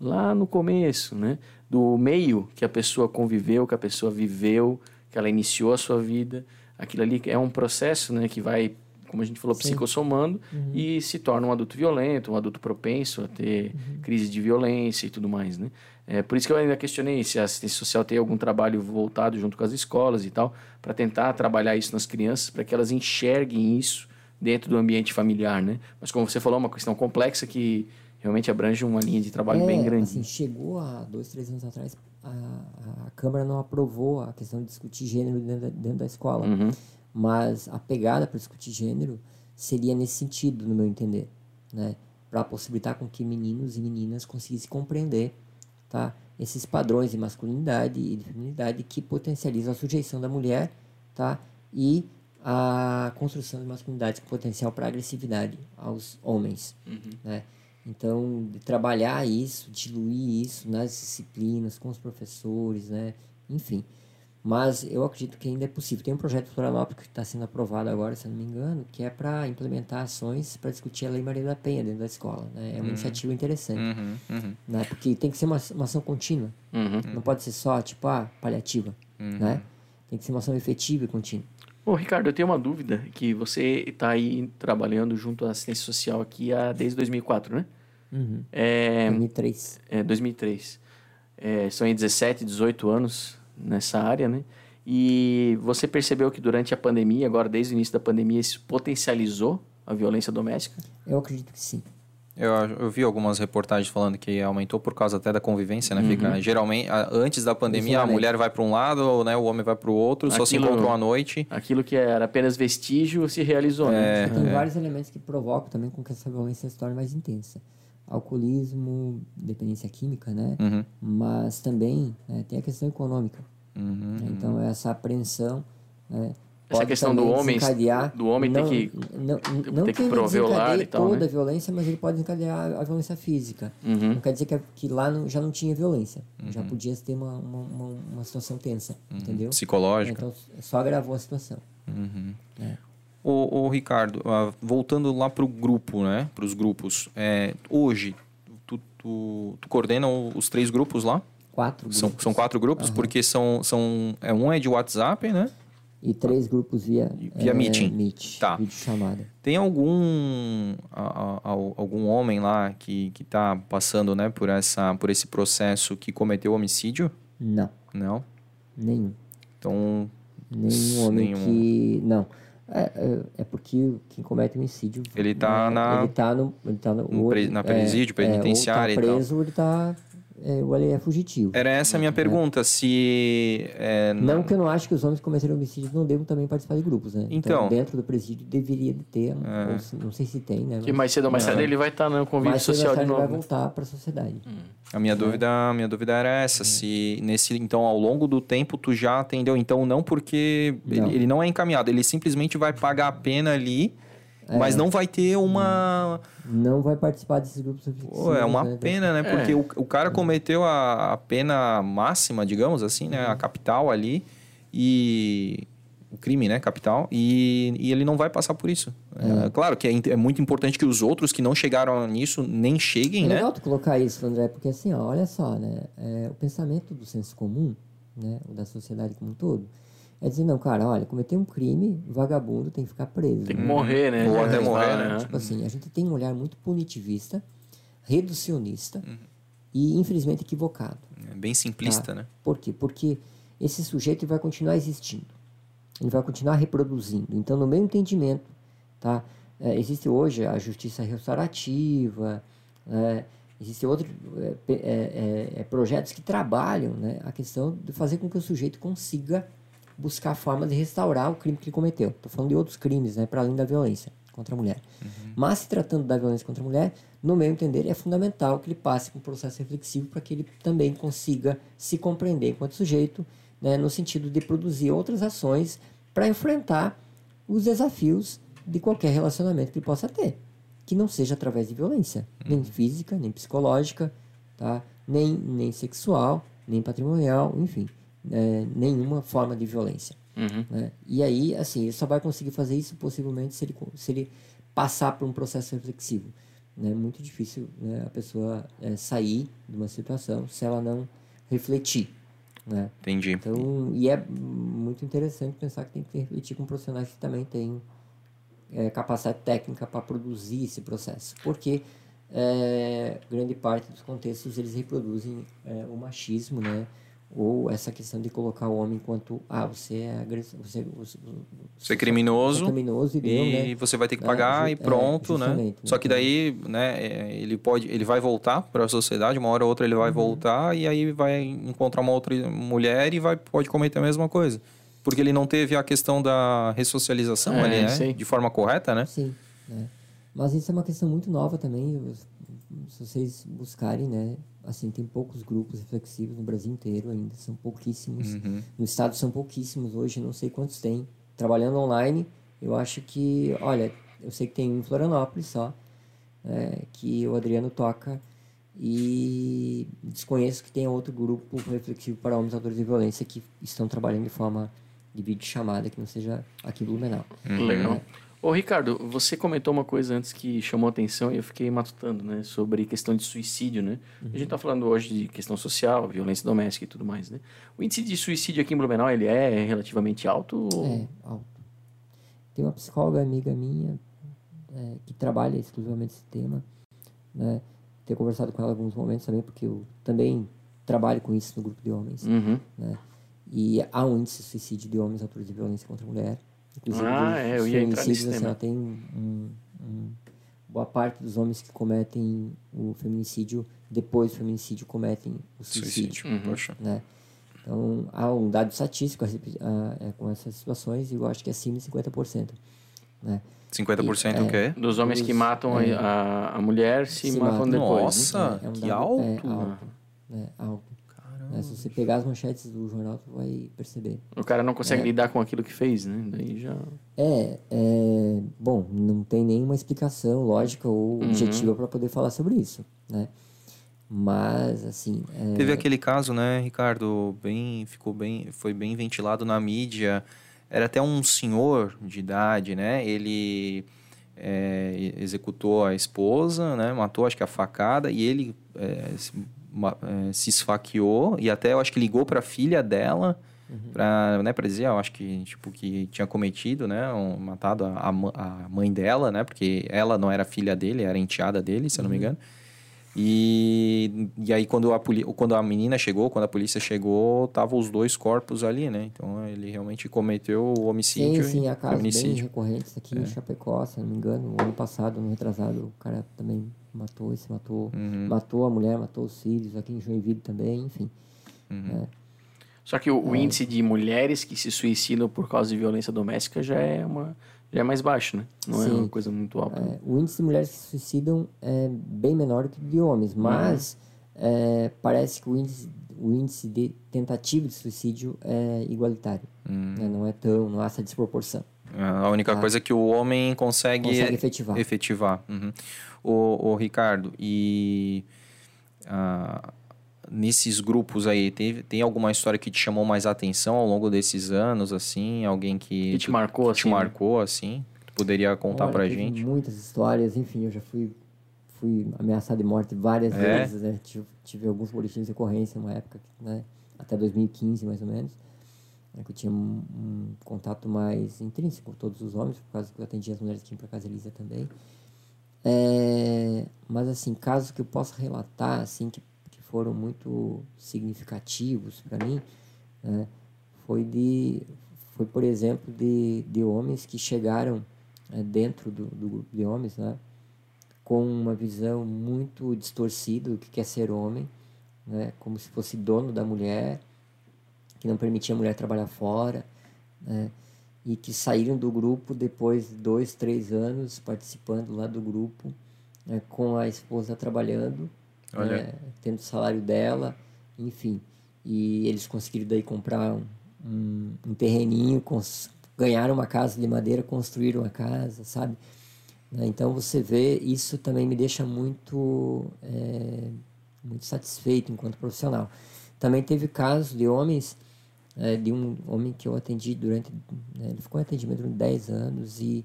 lá no começo, né? Do meio que a pessoa conviveu, que a pessoa viveu, que ela iniciou a sua vida. Aquilo ali é um processo, né? Que vai, como a gente falou, Sim. psicossomando e se torna um adulto violento, um adulto propenso a ter crise de violência e tudo mais, né? É, por isso que eu ainda questionei se a assistência social tem algum trabalho voltado junto com as escolas e tal, para tentar trabalhar isso nas crianças, para que elas enxerguem isso dentro do ambiente familiar, né? Mas como você falou, é uma questão complexa que realmente abrange uma linha de trabalho é, bem grande. Assim, chegou há dois, três anos atrás, a, a Câmara não aprovou a questão de discutir gênero dentro da, dentro da escola. Uhum. Mas a pegada para discutir gênero seria nesse sentido, no meu entender, né? Para possibilitar com que meninos e meninas conseguissem compreender, tá? Esses padrões de masculinidade e de feminilidade que potencializam a sujeição da mulher, tá? E a construção de masculinidade com potencial para agressividade aos homens, né? Então, trabalhar isso, diluir isso nas disciplinas, com os professores, né? Enfim. Mas eu acredito que ainda é possível. Tem um projeto de Florianópolis que está sendo aprovado agora, se eu não me engano, que é para implementar ações para discutir a Lei Maria da Penha dentro da escola. Né? É uma iniciativa interessante, Uhum, uhum. né? porque tem que ser uma, uma ação contínua. Uhum. Não pode ser só, tipo, ah, paliativa. Né? Tem que ser uma ação efetiva e contínua. Ô, Ricardo, eu tenho uma dúvida, que você está aí trabalhando junto à assistência social aqui há, desde 2004, né? Uhum. É, 2003. é 2003. É, são aí 17, 18 anos nessa área, né? E você percebeu que durante a pandemia, agora desde o início da pandemia, isso potencializou a violência doméstica? Eu acredito que sim. Eu, eu vi algumas reportagens falando que aumentou por causa até da convivência, né? Fica, geralmente, a- antes da pandemia, a Isolamento. mulher vai para um lado, né? o homem vai para o outro, só se Aquilo- encontram à noite. Aquilo que era apenas vestígio se realizou, né? Tem vários elementos que provocam também com que essa violência se torne mais intensa. Alcoolismo, dependência química, né? Uhum. Mas também né, tem a questão econômica. Uhum. né? Então, essa apreensão... Né, Essa questão do homem- do homem ter não, que- Não, não ter que prover o lar e tal, toda né? a violência, mas ele pode desencadear a violência física. Uhum. Não quer dizer que, que lá não- já não tinha violência. Já podia ter uma, uma, uma, situação tensa, entendeu? Psicológica. Então, só agravou a situação. Ô, ô, Ricardo, ah, voltando lá para o grupo, né? Para os grupos. é, hoje, tu, tu, tu coordena os três grupos lá? Quatro São, grupos. são quatro grupos, porque são, são é, um é de WhatsApp, né? E três grupos via, Via eh, meeting. Meet, Tá. chamada. Tem algum a- a- algum homem lá que que está passando, né, por essa por esse processo que cometeu homicídio? Não, Não. nenhum. Então, Nenhum homem Nenhum. que. Não. É, é, é porque quem comete homicídio. Ele tá né, na- Ele tá no. Ele tá no, no ou pre- na é, presídio, penitenciário é, ou tá preso, ou ele tá. É, ou ele é fugitivo. era essa a minha pergunta, se é, Não que eu não acho que os homens que cometeram homicídio não devam também participar de grupos, né? Então. dentro do presídio deveria de ter, É. ou se- não sei se tem, né? Que mais cedo ou mais tarde ele vai estar no convívio mais cedo ou social mais de tarde ele vai novo. né? voltar para a sociedade. A minha dúvida, a minha dúvida era essa, se nesse então ao longo do tempo tu já atendeu, então não porque Não. Ele, ele não é encaminhado, ele simplesmente vai pagar a pena ali, mas não vai ter uma Não vai participar desses grupos Pô, é uma né? pena, né? Porque o, o cara cometeu a, a pena máxima, digamos assim, né? A capital ali e o crime, né? Capital e, e ele não vai passar por isso. É, claro que é, é muito importante que os outros que não chegaram nisso nem cheguem, É né? legal tu colocar isso, André, porque assim, ó, olha só, né? É, o pensamento do senso comum, né? O da sociedade como um todo, é dizer, não, cara, olha, cometer um crime, vagabundo tem que ficar preso. Tem que né? morrer, né? Ou até morrer, né? Tipo assim, a gente tem um olhar muito punitivista, reducionista Uhum. e, infelizmente, equivocado. É bem simplista, Tá. né? Por quê? Porque esse sujeito vai continuar existindo. Ele vai continuar reproduzindo. Então, no meu entendimento, tá? É, existe hoje a justiça restaurativa, é, existem outros é, é, é, é, projetos que trabalham né, a questão de fazer com que o sujeito consiga buscar formas de restaurar o crime que ele cometeu. Estou falando de outros crimes, né, para além da violência. contra a mulher. Uhum. Mas se tratando da violência contra a mulher, no meu entender, é fundamental que ele passe por um processo reflexivo para que ele também consiga se compreender enquanto sujeito, né, no sentido de produzir outras ações para enfrentar os desafios de qualquer relacionamento que ele possa ter, que não seja através de violência, uhum. nem física, nem psicológica, tá? nem, nem sexual, nem patrimonial, enfim, é, nenhuma forma de violência. Uhum. Né? E aí, assim, ele só vai conseguir fazer isso possivelmente se ele, se ele passar por um processo reflexivo. É né? muito difícil né, a pessoa é, sair de uma situação se ela não refletir. Né? Entendi. Então, e é muito interessante pensar que tem que refletir com profissionais que também têm é, capacidade técnica para produzir esse processo. Porque é, grande parte dos contextos eles reproduzem é, o machismo, né? Ou essa questão de colocar o homem enquanto ah você é agressivo você, você, você é criminoso, é criminoso e, deu, né? você vai ter que é, pagar é, e pronto né? né só que daí né é, ele pode ele vai voltar para a sociedade uma hora ou outra ele vai uhum. voltar e aí vai encontrar uma outra mulher e vai pode cometer a mesma coisa porque ele não teve a questão da ressocialização é, ali né de forma correta né sim né? mas isso é uma questão muito nova também se vocês buscarem né assim, tem poucos grupos reflexivos no Brasil inteiro ainda, são pouquíssimos. Uhum. No estado são pouquíssimos hoje, não sei quantos tem. Trabalhando online, eu acho que, olha, eu sei que tem um em Florianópolis só, é, que o Adriano toca, e desconheço que tenha outro grupo reflexivo para homens autores de violência que estão trabalhando de forma de vídeo chamada, que não seja aqui em Blumenau. Legal. É, Ô, Ricardo, você comentou uma coisa antes que chamou atenção e eu fiquei matutando, né? Sobre questão de suicídio, né? Uhum. A gente está falando hoje de questão social, violência doméstica e tudo mais, né? O índice de suicídio aqui em Blumenau, ele é relativamente alto? É, alto. Tem uma psicóloga amiga minha é, que trabalha exclusivamente esse tema, né? Tenho conversado com ela alguns momentos também, porque eu também trabalho com isso no grupo de homens, uhum. né? E há um índice de suicídio de homens autores de violência contra a mulher, Inclusive, ah, é, eu ia entrar nesse assim, tem um, um, boa parte dos homens que cometem o feminicídio, depois do feminicídio, cometem o suicídio. suicídio. Uhum. Né? Então, há um dado estatístico é, com essas situações e eu acho que é acima de 50%. Né? 50% e, o quê? Dos homens que matam é, a, a mulher se, se matam, matam, depois. Nossa, né? é um que dado, alto! É, alto, né? alto. Né? Se você pegar as manchetes do jornal, tu vai perceber. O cara não consegue é. lidar com aquilo que fez, né? Daí já... É, é bom, não tem nenhuma explicação lógica ou uhum. objetiva para poder falar sobre isso, né? Mas, assim... É... Teve aquele caso, né, Ricardo, bem, ficou bem, foi bem ventilado na mídia. Era até um senhor de idade, né? Ele... É, executou a esposa, né? Matou, acho que a facada, e ele é, uma, é, se esfaqueou e até eu acho que ligou para a filha dela uhum. para né, dizer, eu acho que tipo que tinha cometido, né, um, matado a, a, mãe dela, né, porque ela não era filha dele, era enteada dele, se eu não me uhum. engano. E, e aí quando a, quando a menina chegou, quando a polícia chegou, estavam os dois corpos ali, né? Então ele realmente cometeu o homicídio sim, sim, há casos bem recorrentes aqui é. em Chapecó, se não me engano, no ano passado, no retrasado, o cara também matou, esse matou, uhum. matou a mulher, matou os filhos, aqui em Joinville também, enfim. Uhum. É. Só que o, o, é. índice de mulheres que se suicidam por causa de violência doméstica já é uma já é mais baixo, né? Não Sim. é uma coisa muito alta. É, o índice de mulheres que se suicidam é bem menor do que de homens, uhum. mas é, parece que o índice, o índice de tentativa de suicídio é igualitário. Uhum. Né? Não é tão, não há essa desproporção. A única tá? coisa é que o homem consegue, consegue efetivar. efetivar. Uhum. O, o Ricardo, e uh, nesses grupos aí, tem, tem alguma história que te chamou mais atenção ao longo desses anos, assim? Alguém que, que te marcou, que assim? Te né? marcou, assim? Que poderia contar Olha, pra gente? muitas histórias, enfim, eu já fui, fui ameaçado de morte várias é? vezes, né? Tive, tive alguns boletins de ocorrência numa época, né? Até 2015, mais ou menos. Né? Que eu tinha um, um, contato mais intrínseco com todos os homens, por causa que eu atendia as mulheres que iam pra casa Elisa também. É, mas assim, casos que eu possa relatar, assim, que, que foram muito significativos para mim, né, foi de, foi por exemplo de, de homens que chegaram é, dentro do, do grupo de homens, né, com uma visão muito distorcida do que quer ser homem, né, como se fosse dono da mulher, que não permitia a mulher trabalhar fora, né, e que saíram do grupo depois de dois, três anos participando lá do grupo, né, com a esposa trabalhando, né, tendo o salário dela, enfim. E eles conseguiram daí comprar um, um, um terreninho, ganharam uma casa de madeira, construíram uma casa, sabe? Né, então você vê, isso também me deixa muito, é, muito satisfeito enquanto profissional. Também teve casos de homens é, de um homem que eu atendi durante. Né, ele ficou em atendimento durante 10 anos e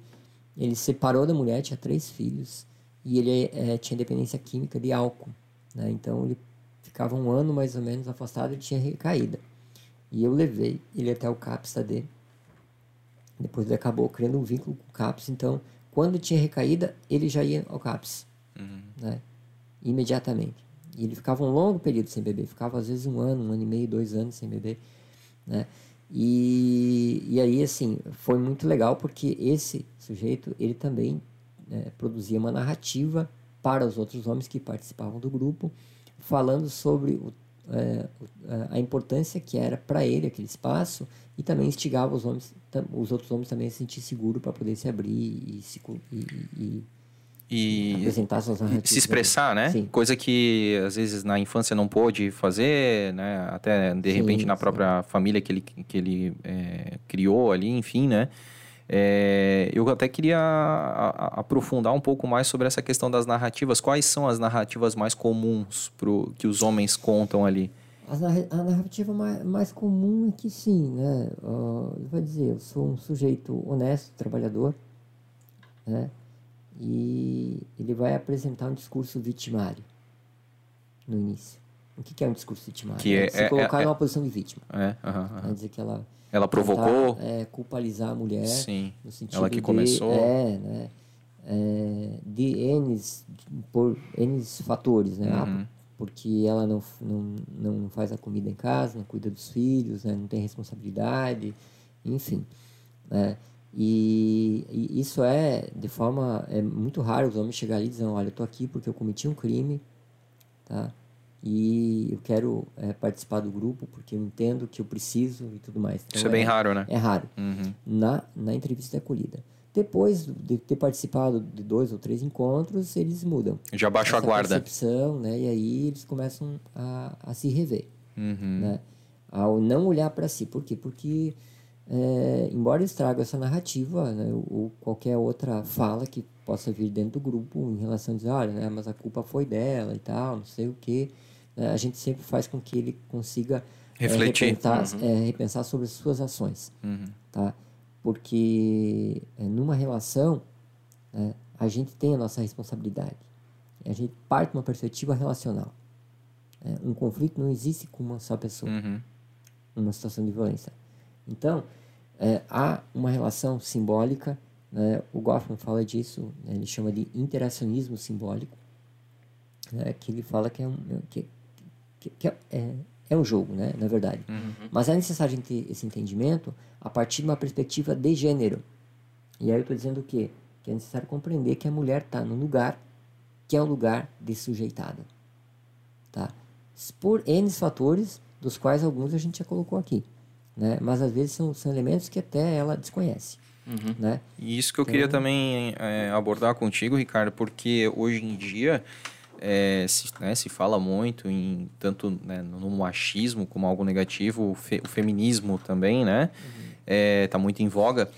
ele separou da mulher, tinha três filhos e ele é, tinha dependência química de álcool. Né, então ele ficava um ano mais ou menos afastado e tinha recaída. E eu levei ele até o CAPS dele. Depois ele acabou criando um vínculo com o CAPS. Então, quando tinha recaída, ele já ia ao CAPS. Uhum. Né? Imediatamente. E ele ficava um longo período sem beber. Ficava às vezes um ano, um ano e meio, dois anos sem beber né? E, e aí, assim, foi muito legal porque esse sujeito, ele também né, produzia uma narrativa para os outros homens que participavam do grupo, falando sobre o, é, a importância que era para ele aquele espaço e também instigava os homens, os outros homens também a se sentir seguro para poder se abrir e se, e, e, e se expressar, né? Sim. Coisa que às vezes na infância não pôde fazer, né? Até de sim, repente na própria família que ele, que ele é, criou ali, enfim, né? É, eu até queria aprofundar um pouco mais sobre essa questão das narrativas. Quais são as narrativas mais comuns pro, que os homens contam ali? A narrativa mais, mais comum é que sim, né? Uh, vai dizer, eu sou um sujeito honesto, trabalhador, né? E ele vai apresentar um discurso vitimário no início. O que, é um discurso vitimário? Que é, Se é, colocar é, numa posição de vítima. É, uh -huh, uh dizer que ela... Ela provocou. é, culpabilizar a mulher. Sim. No sentido ela que de, começou. É, né? É, de N, por N fatores, né? Ah, uhum. porque ela não, não, não faz a comida em casa, não cuida dos filhos, né? não tem responsabilidade, enfim. Né? E, e, isso é de forma é muito raro os homens chegarem e dizer, olha, eu tô aqui porque eu cometi um crime, tá? E eu quero é, participar do grupo porque eu entendo que eu preciso e tudo mais. Então, isso é, é bem raro, né? É raro. Uhum. Na, na entrevista de acolhida. Depois de ter participado de dois ou três encontros, eles mudam. Já baixam a guarda. percepção, né? E aí eles começam a, a se rever, uhum. né? Ao não olhar para si. Por quê? Porque é, embora eles tragam essa narrativa, né, ou qualquer outra fala que possa vir dentro do grupo em relação a dizer, olha, né, mas a culpa foi dela e tal, não sei o que, né, a gente sempre faz com que ele consiga é, refletir, é, repensar, uhum. é, repensar, sobre as suas ações, uhum. tá? Porque é, numa relação né, a gente tem a nossa responsabilidade, a gente parte de uma perspectiva relacional. Né, um conflito não existe com uma só pessoa, uhum. uma situação de violência então, é, há uma relação simbólica, né? o Goffman fala disso, né? ele chama de interacionismo simbólico, né? que ele fala que é um, que, que, que é, é, é, um jogo, né? na verdade. Uhum. Mas é necessário ter esse entendimento a partir de uma perspectiva de gênero. E aí eu estou dizendo o quê? Que é necessário compreender que a mulher está no lugar que é um lugar de sujeitada. Tá? Por N fatores, dos quais alguns a gente já colocou aqui né? Mas às vezes são, são elementos que até ela desconhece. Uhum. Né? E isso que eu então, queria também é, abordar contigo, Ricardo, porque hoje em dia é, se, né, se fala muito em tanto né, no machismo como algo negativo, o, fe, o feminismo também, né? Uhum. É, tá muito em voga,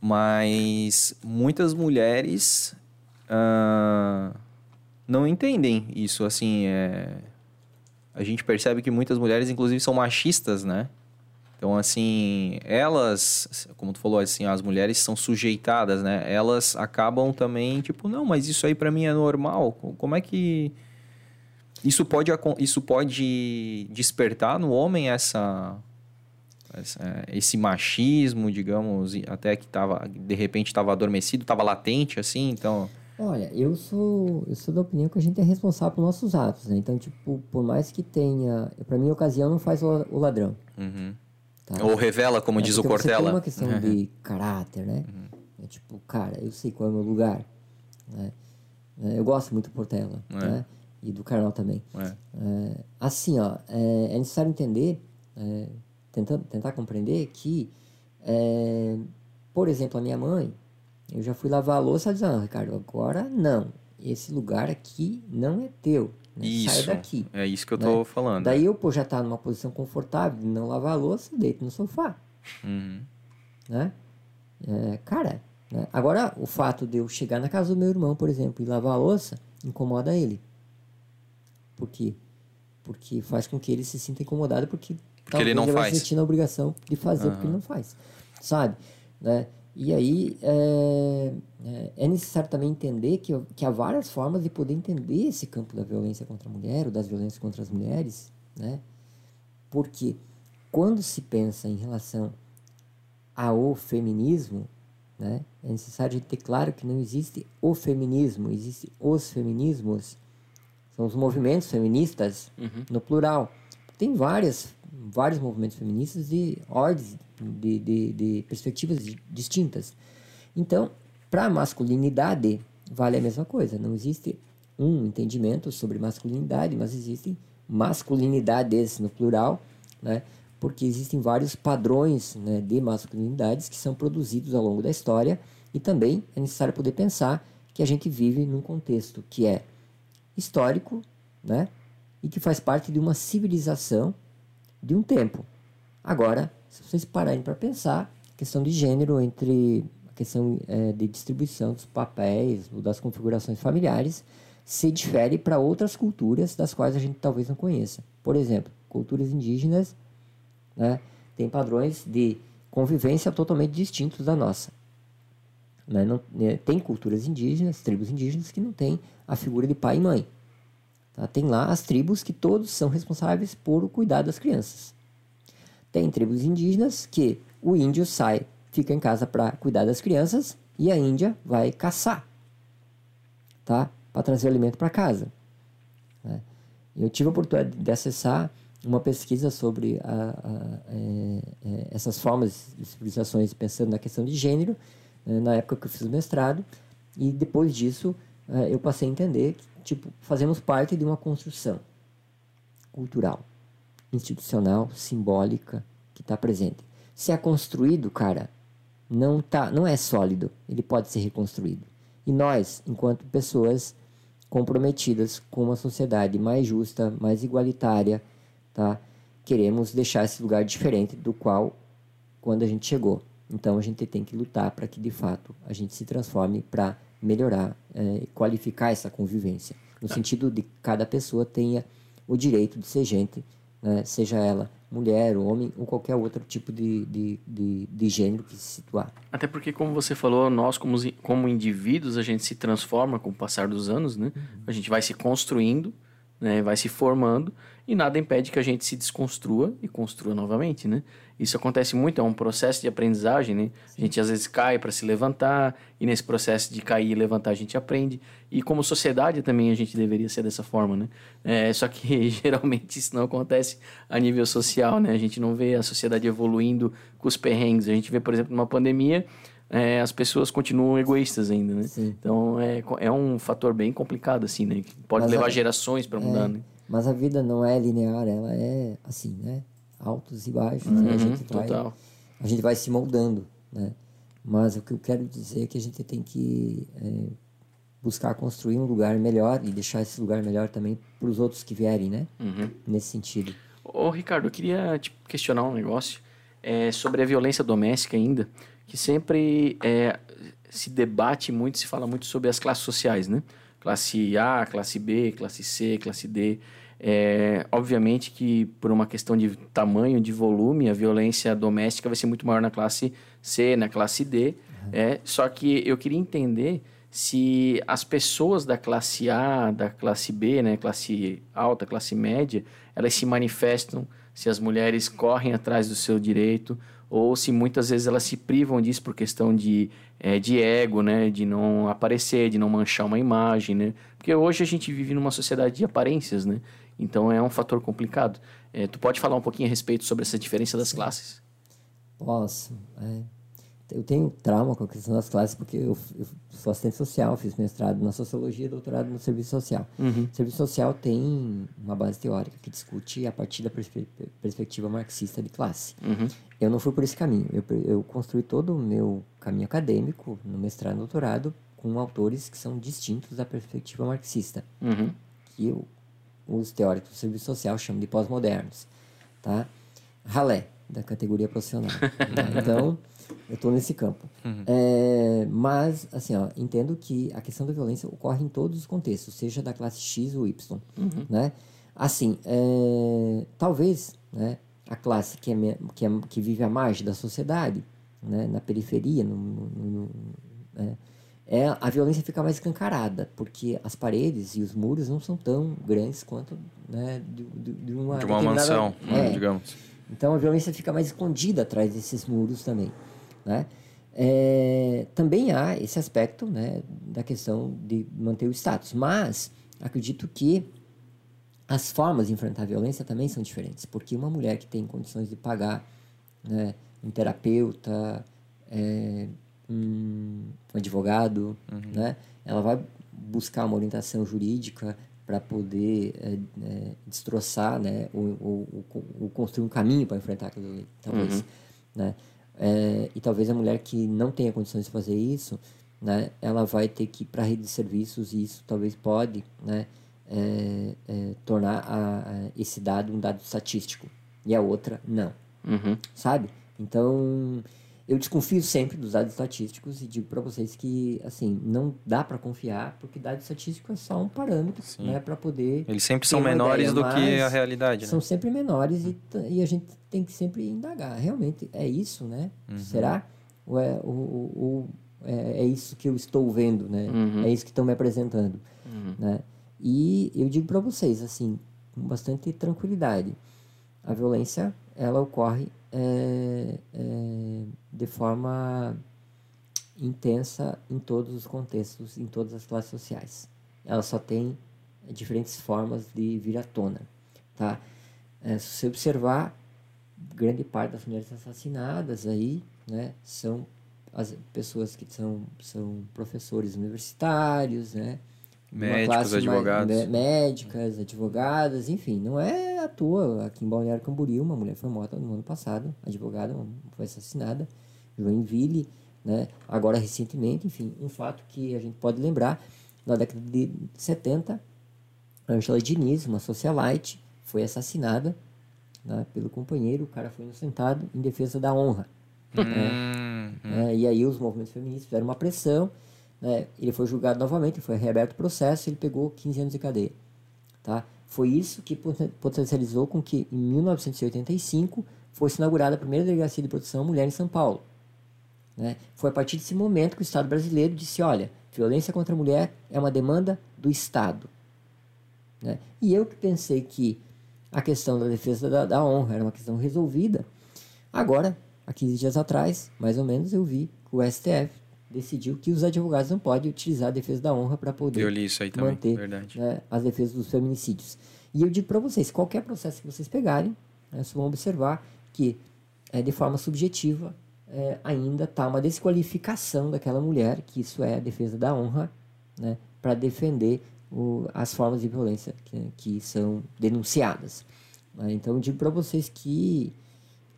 mas muitas mulheres uh, não entendem isso, assim, é, a gente percebe que muitas mulheres, inclusive, são machistas, né? Então, assim, elas, como tu falou, assim, as mulheres são sujeitadas, né? Elas acabam também, tipo, não, mas isso aí para mim é normal. Como é que isso pode, isso pode despertar no homem essa, essa esse machismo, digamos, até que tava, de repente estava adormecido, estava latente, assim, então... Olha, eu sou, eu sou da opinião que a gente é responsável por nossos atos, né? Então, tipo, por mais que tenha... para mim, a ocasião não faz o, o ladrão. Uhum. Tá? Ou revela, como é, diz o Cortella. Tem uma questão uhum. de caráter, né? Uhum. É tipo, cara, eu sei qual é o meu lugar. Né? É, eu gosto muito do Portela, é. né? E do Carnal também. É. é assim, ó, é, é, necessário entender, tentar, tentar compreender que Por exemplo, a minha mãe, eu já fui lavar a louça dizendo, ah, Ricardo, agora não. Esse lugar aqui não é teu. Né? Isso. Sai daqui. É isso que eu né? tô falando. Daí eu, pô, já tá numa posição confortável de não lavar a louça, deito no sofá. Uhum. Né? É, cara, né? agora o fato de eu chegar na casa do meu irmão, por exemplo, e lavar a louça, incomoda ele. Por quê? Porque faz com que ele se sinta incomodado porque, Porque ele não vai faz. sentir a obrigação de fazer porque ele não faz. Sabe? Né? E aí é, é, é necessário também entender que, que há várias formas de poder entender esse campo da violência contra a mulher ou das violências contra as mulheres, né? Porque quando se pensa em relação ao feminismo, né, é necessário a gente ter claro que não existe o feminismo, existe os feminismos, são os movimentos feministas no plural. Tem várias, vários movimentos feministas de ordens, de, de, de perspectivas di- distintas. Então, para a masculinidade, vale a mesma coisa. Não existe um entendimento sobre masculinidade, mas existem masculinidades no plural, né? porque existem vários padrões né, de masculinidades que são produzidos ao longo da história e também é necessário poder pensar que a gente vive num contexto que é histórico, né? E que faz parte de uma civilização de um tempo. Agora, se vocês pararem para pensar, a questão de gênero entre a questão eh, de distribuição dos papéis ou das configurações familiares se difere para outras culturas das quais a gente talvez não conheça. Por exemplo, culturas indígenas né, têm padrões de convivência totalmente distintos da nossa. Né? Não, né, tem culturas indígenas, tribos indígenas, que não têm a figura de pai e mãe. Tá? Tem lá as tribos que todos são responsáveis por o cuidado das crianças. Tem tribos indígenas que o índio sai, fica em casa para cuidar das crianças e a Índia vai caçar, tá? Para trazer alimento para casa. né? Eu tive a oportunidade de acessar uma pesquisa sobre a- a- é, é, essas formas de civilizações pensando na questão de gênero, né, na época que eu fiz o mestrado, e depois disso é, eu passei a entender que tipo, fazemos parte de uma construção cultural, institucional, simbólica, que está presente. Se é construído, cara, não, tá, não é sólido, ele pode ser reconstruído. E nós, enquanto pessoas comprometidas com uma sociedade mais justa, mais igualitária, tá? Queremos deixar esse lugar diferente do qual quando a gente chegou. Então a gente tem que lutar para que de fato a gente se transforme para melhorar e qualificar essa convivência, no sentido de que cada pessoa tenha o direito de ser gente, né? seja ela mulher, homem ou qualquer outro tipo de, de, de, de gênero que se situar. Até porque, como você falou, nós como, como indivíduos, a gente se transforma com o passar dos anos, né? A gente vai se construindo, né? vai se formando, e nada impede que a gente se desconstrua e construa novamente, né? Isso acontece muito, é um processo de aprendizagem, né? A gente às vezes cai para se levantar, e nesse processo de cair e levantar a gente aprende. E como sociedade também a gente deveria ser dessa forma, né? É, só que <laughs> geralmente isso não acontece a nível social, né? A gente não vê a sociedade evoluindo com os perrengues. A gente vê, por exemplo, numa pandemia, é, as pessoas continuam egoístas ainda, né? Sim. Então é, é um fator bem complicado, assim, né? Que pode Mas levar a- gerações para mudar, né? Mas a vida não é linear, ela é assim, né? Altos e baixos, né? A gente vai Uhum, total. a gente vai se moldando, né? Mas o que eu quero dizer é que a gente tem que é, buscar construir um lugar melhor e deixar esse lugar melhor também para os outros que vierem, né? Uhum. Nesse sentido. Ô, Ricardo, eu queria te questionar um negócio é, sobre a violência doméstica ainda, que sempre é, se debate muito, se fala muito sobre as classes sociais, né? Classe A, classe B, classe C, classe D. É, obviamente que por uma questão de tamanho, de volume, a violência doméstica vai ser muito maior na classe C, na classe D. É, só que eu queria entender se as pessoas da classe A, da classe B, né, classe alta, classe média, elas se manifestam, se as mulheres correm atrás do seu direito, ou se muitas vezes elas se privam disso por questão de, eh, de ego, né, de não aparecer, de não manchar uma imagem, né, porque hoje a gente vive numa sociedade de aparências, né, então é um fator complicado. Eh, tu pode falar um pouquinho a respeito sobre essa diferença das classes? Posso. é. eu tenho trauma com a questão das classes porque eu, eu sou assistente social, fiz mestrado na sociologia, doutorado no serviço social. Uhum. O serviço social tem uma base teórica que discute a partir da perspe perspectiva marxista de classe. Uhum. Eu não fui por esse caminho. Eu, eu construí todo o meu caminho acadêmico no mestrado e doutorado com autores que são distintos da perspectiva marxista, Uhum. que eu, os teóricos do serviço social chamam de pós-modernos, tá? Ralé, da categoria profissional. né? <laughs> Então, eu estou nesse campo. É, mas, assim, ó, entendo que a questão da violência ocorre em todos os contextos, seja da classe X ou Y, né? Assim, é, talvez, né, a classe que, é, que, é- que vive à margem da sociedade, né, na periferia, no, no- no- né, é, a violência fica mais escancarada, porque as paredes e os muros não são tão grandes quanto né, de, de- de uma, De uma mansão, É, digamos. então a violência fica mais escondida atrás desses muros também, né? É, também há esse aspecto, né, da questão de manter o status, mas acredito que as formas de enfrentar a violência também são diferentes, porque uma mulher que tem condições de pagar, né, um terapeuta, é, um advogado, né, ela vai buscar uma orientação jurídica para poder é, é, destroçar, né, ou, ou- ou- construir um caminho para enfrentar aquilo ali, talvez, né? É, e talvez a mulher que não tenha condições de fazer isso, né, ela vai ter que ir para a rede de serviços e isso talvez pode, né, é, é, tornar a- a- esse dado um dado estatístico e a outra não, Uhum. sabe? Então eu desconfio sempre dos dados estatísticos e digo para vocês que assim não dá para confiar porque dado estatístico é só um parâmetro, Sim. né, para poder Eles sempre são menores ideia, do que a realidade, né? são sempre menores e, t- e a gente tem que sempre indagar. Realmente é isso, né? Uhum. Será? Ou é, ou, ou- ou é, é isso que eu estou vendo, né? Uhum. É isso que estão me apresentando, Uhum. né? E eu digo para vocês, assim, com bastante tranquilidade, a violência, ela ocorre é, é, de forma intensa em todos os contextos, em todas as classes sociais. Ela só tem diferentes formas de vir à tona, tá? É, se você observar, grande parte das mulheres assassinadas aí, né, são as pessoas que são, são professores universitários, né? Médicos, advogados. mé- médicas, advogadas, enfim, não é à toa. Aqui em Balneário Camboriú, uma mulher foi morta no ano passado, advogada, foi assassinada, Joinville, né? Agora, recentemente, enfim, um fato que a gente pode lembrar, na década de 70, Angela Diniz, uma socialite, foi assassinada né, pelo companheiro, o cara foi inocentado em defesa da honra. Hum, né? E aí os movimentos feministas fizeram uma pressão, né? ele foi julgado novamente, foi reaberto o processo ele pegou 15 anos de cadeia. Tá? Foi isso que poten- potencializou com que, em 1985, fosse inaugurada a primeira delegacia de proteção à mulher em São Paulo. Né? Foi a partir desse momento que o Estado brasileiro disse: olha, violência contra a mulher é uma demanda do Estado. Né? E eu que pensei que a questão da defesa da, da honra era uma questão resolvida, agora, há 15 dias atrás, mais ou menos, eu vi que o STF decidiu que os advogados não podem utilizar a defesa da honra para poder manter né, as defesas dos feminicídios. E eu digo para vocês, qualquer processo que vocês pegarem, né, vocês vão observar que é, de forma subjetiva é, ainda está uma desqualificação daquela mulher, que isso é a defesa da honra, né, para defender o, as formas de violência que, que são denunciadas. né. Então eu digo para vocês que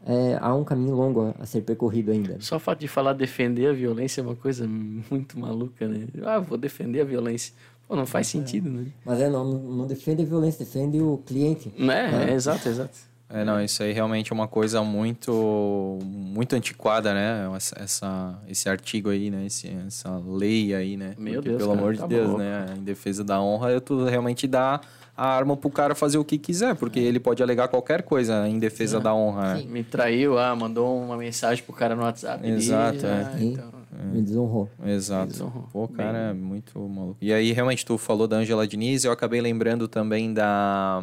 é, há um caminho longo a, ser percorrido ainda. Só o fato de falar defender a violência é uma coisa muito maluca, né? Ah, vou defender a violência. Pô, não faz sentido, né? Mas é, não, não defende a violência, defende o cliente. É, é, exato, exato. É, não, isso aí realmente é uma coisa muito muito antiquada, né? Essa, essa- esse artigo aí, né? Esse, essa lei aí, né? Meu Porque, Deus, pelo cara, amor tá de Deus, louco. né? Em defesa da honra, eu tu realmente dá a arma pro cara fazer o que quiser, porque ele pode alegar qualquer coisa em defesa da honra, né? Sim. Me traiu, ah, mandou uma mensagem pro cara no WhatsApp. ali, Exato, é. ah, então, Me desonrou. Exato. Desonrou. Pô, cara, é muito maluco. E aí, realmente, tu falou da Angela Diniz, eu acabei lembrando também da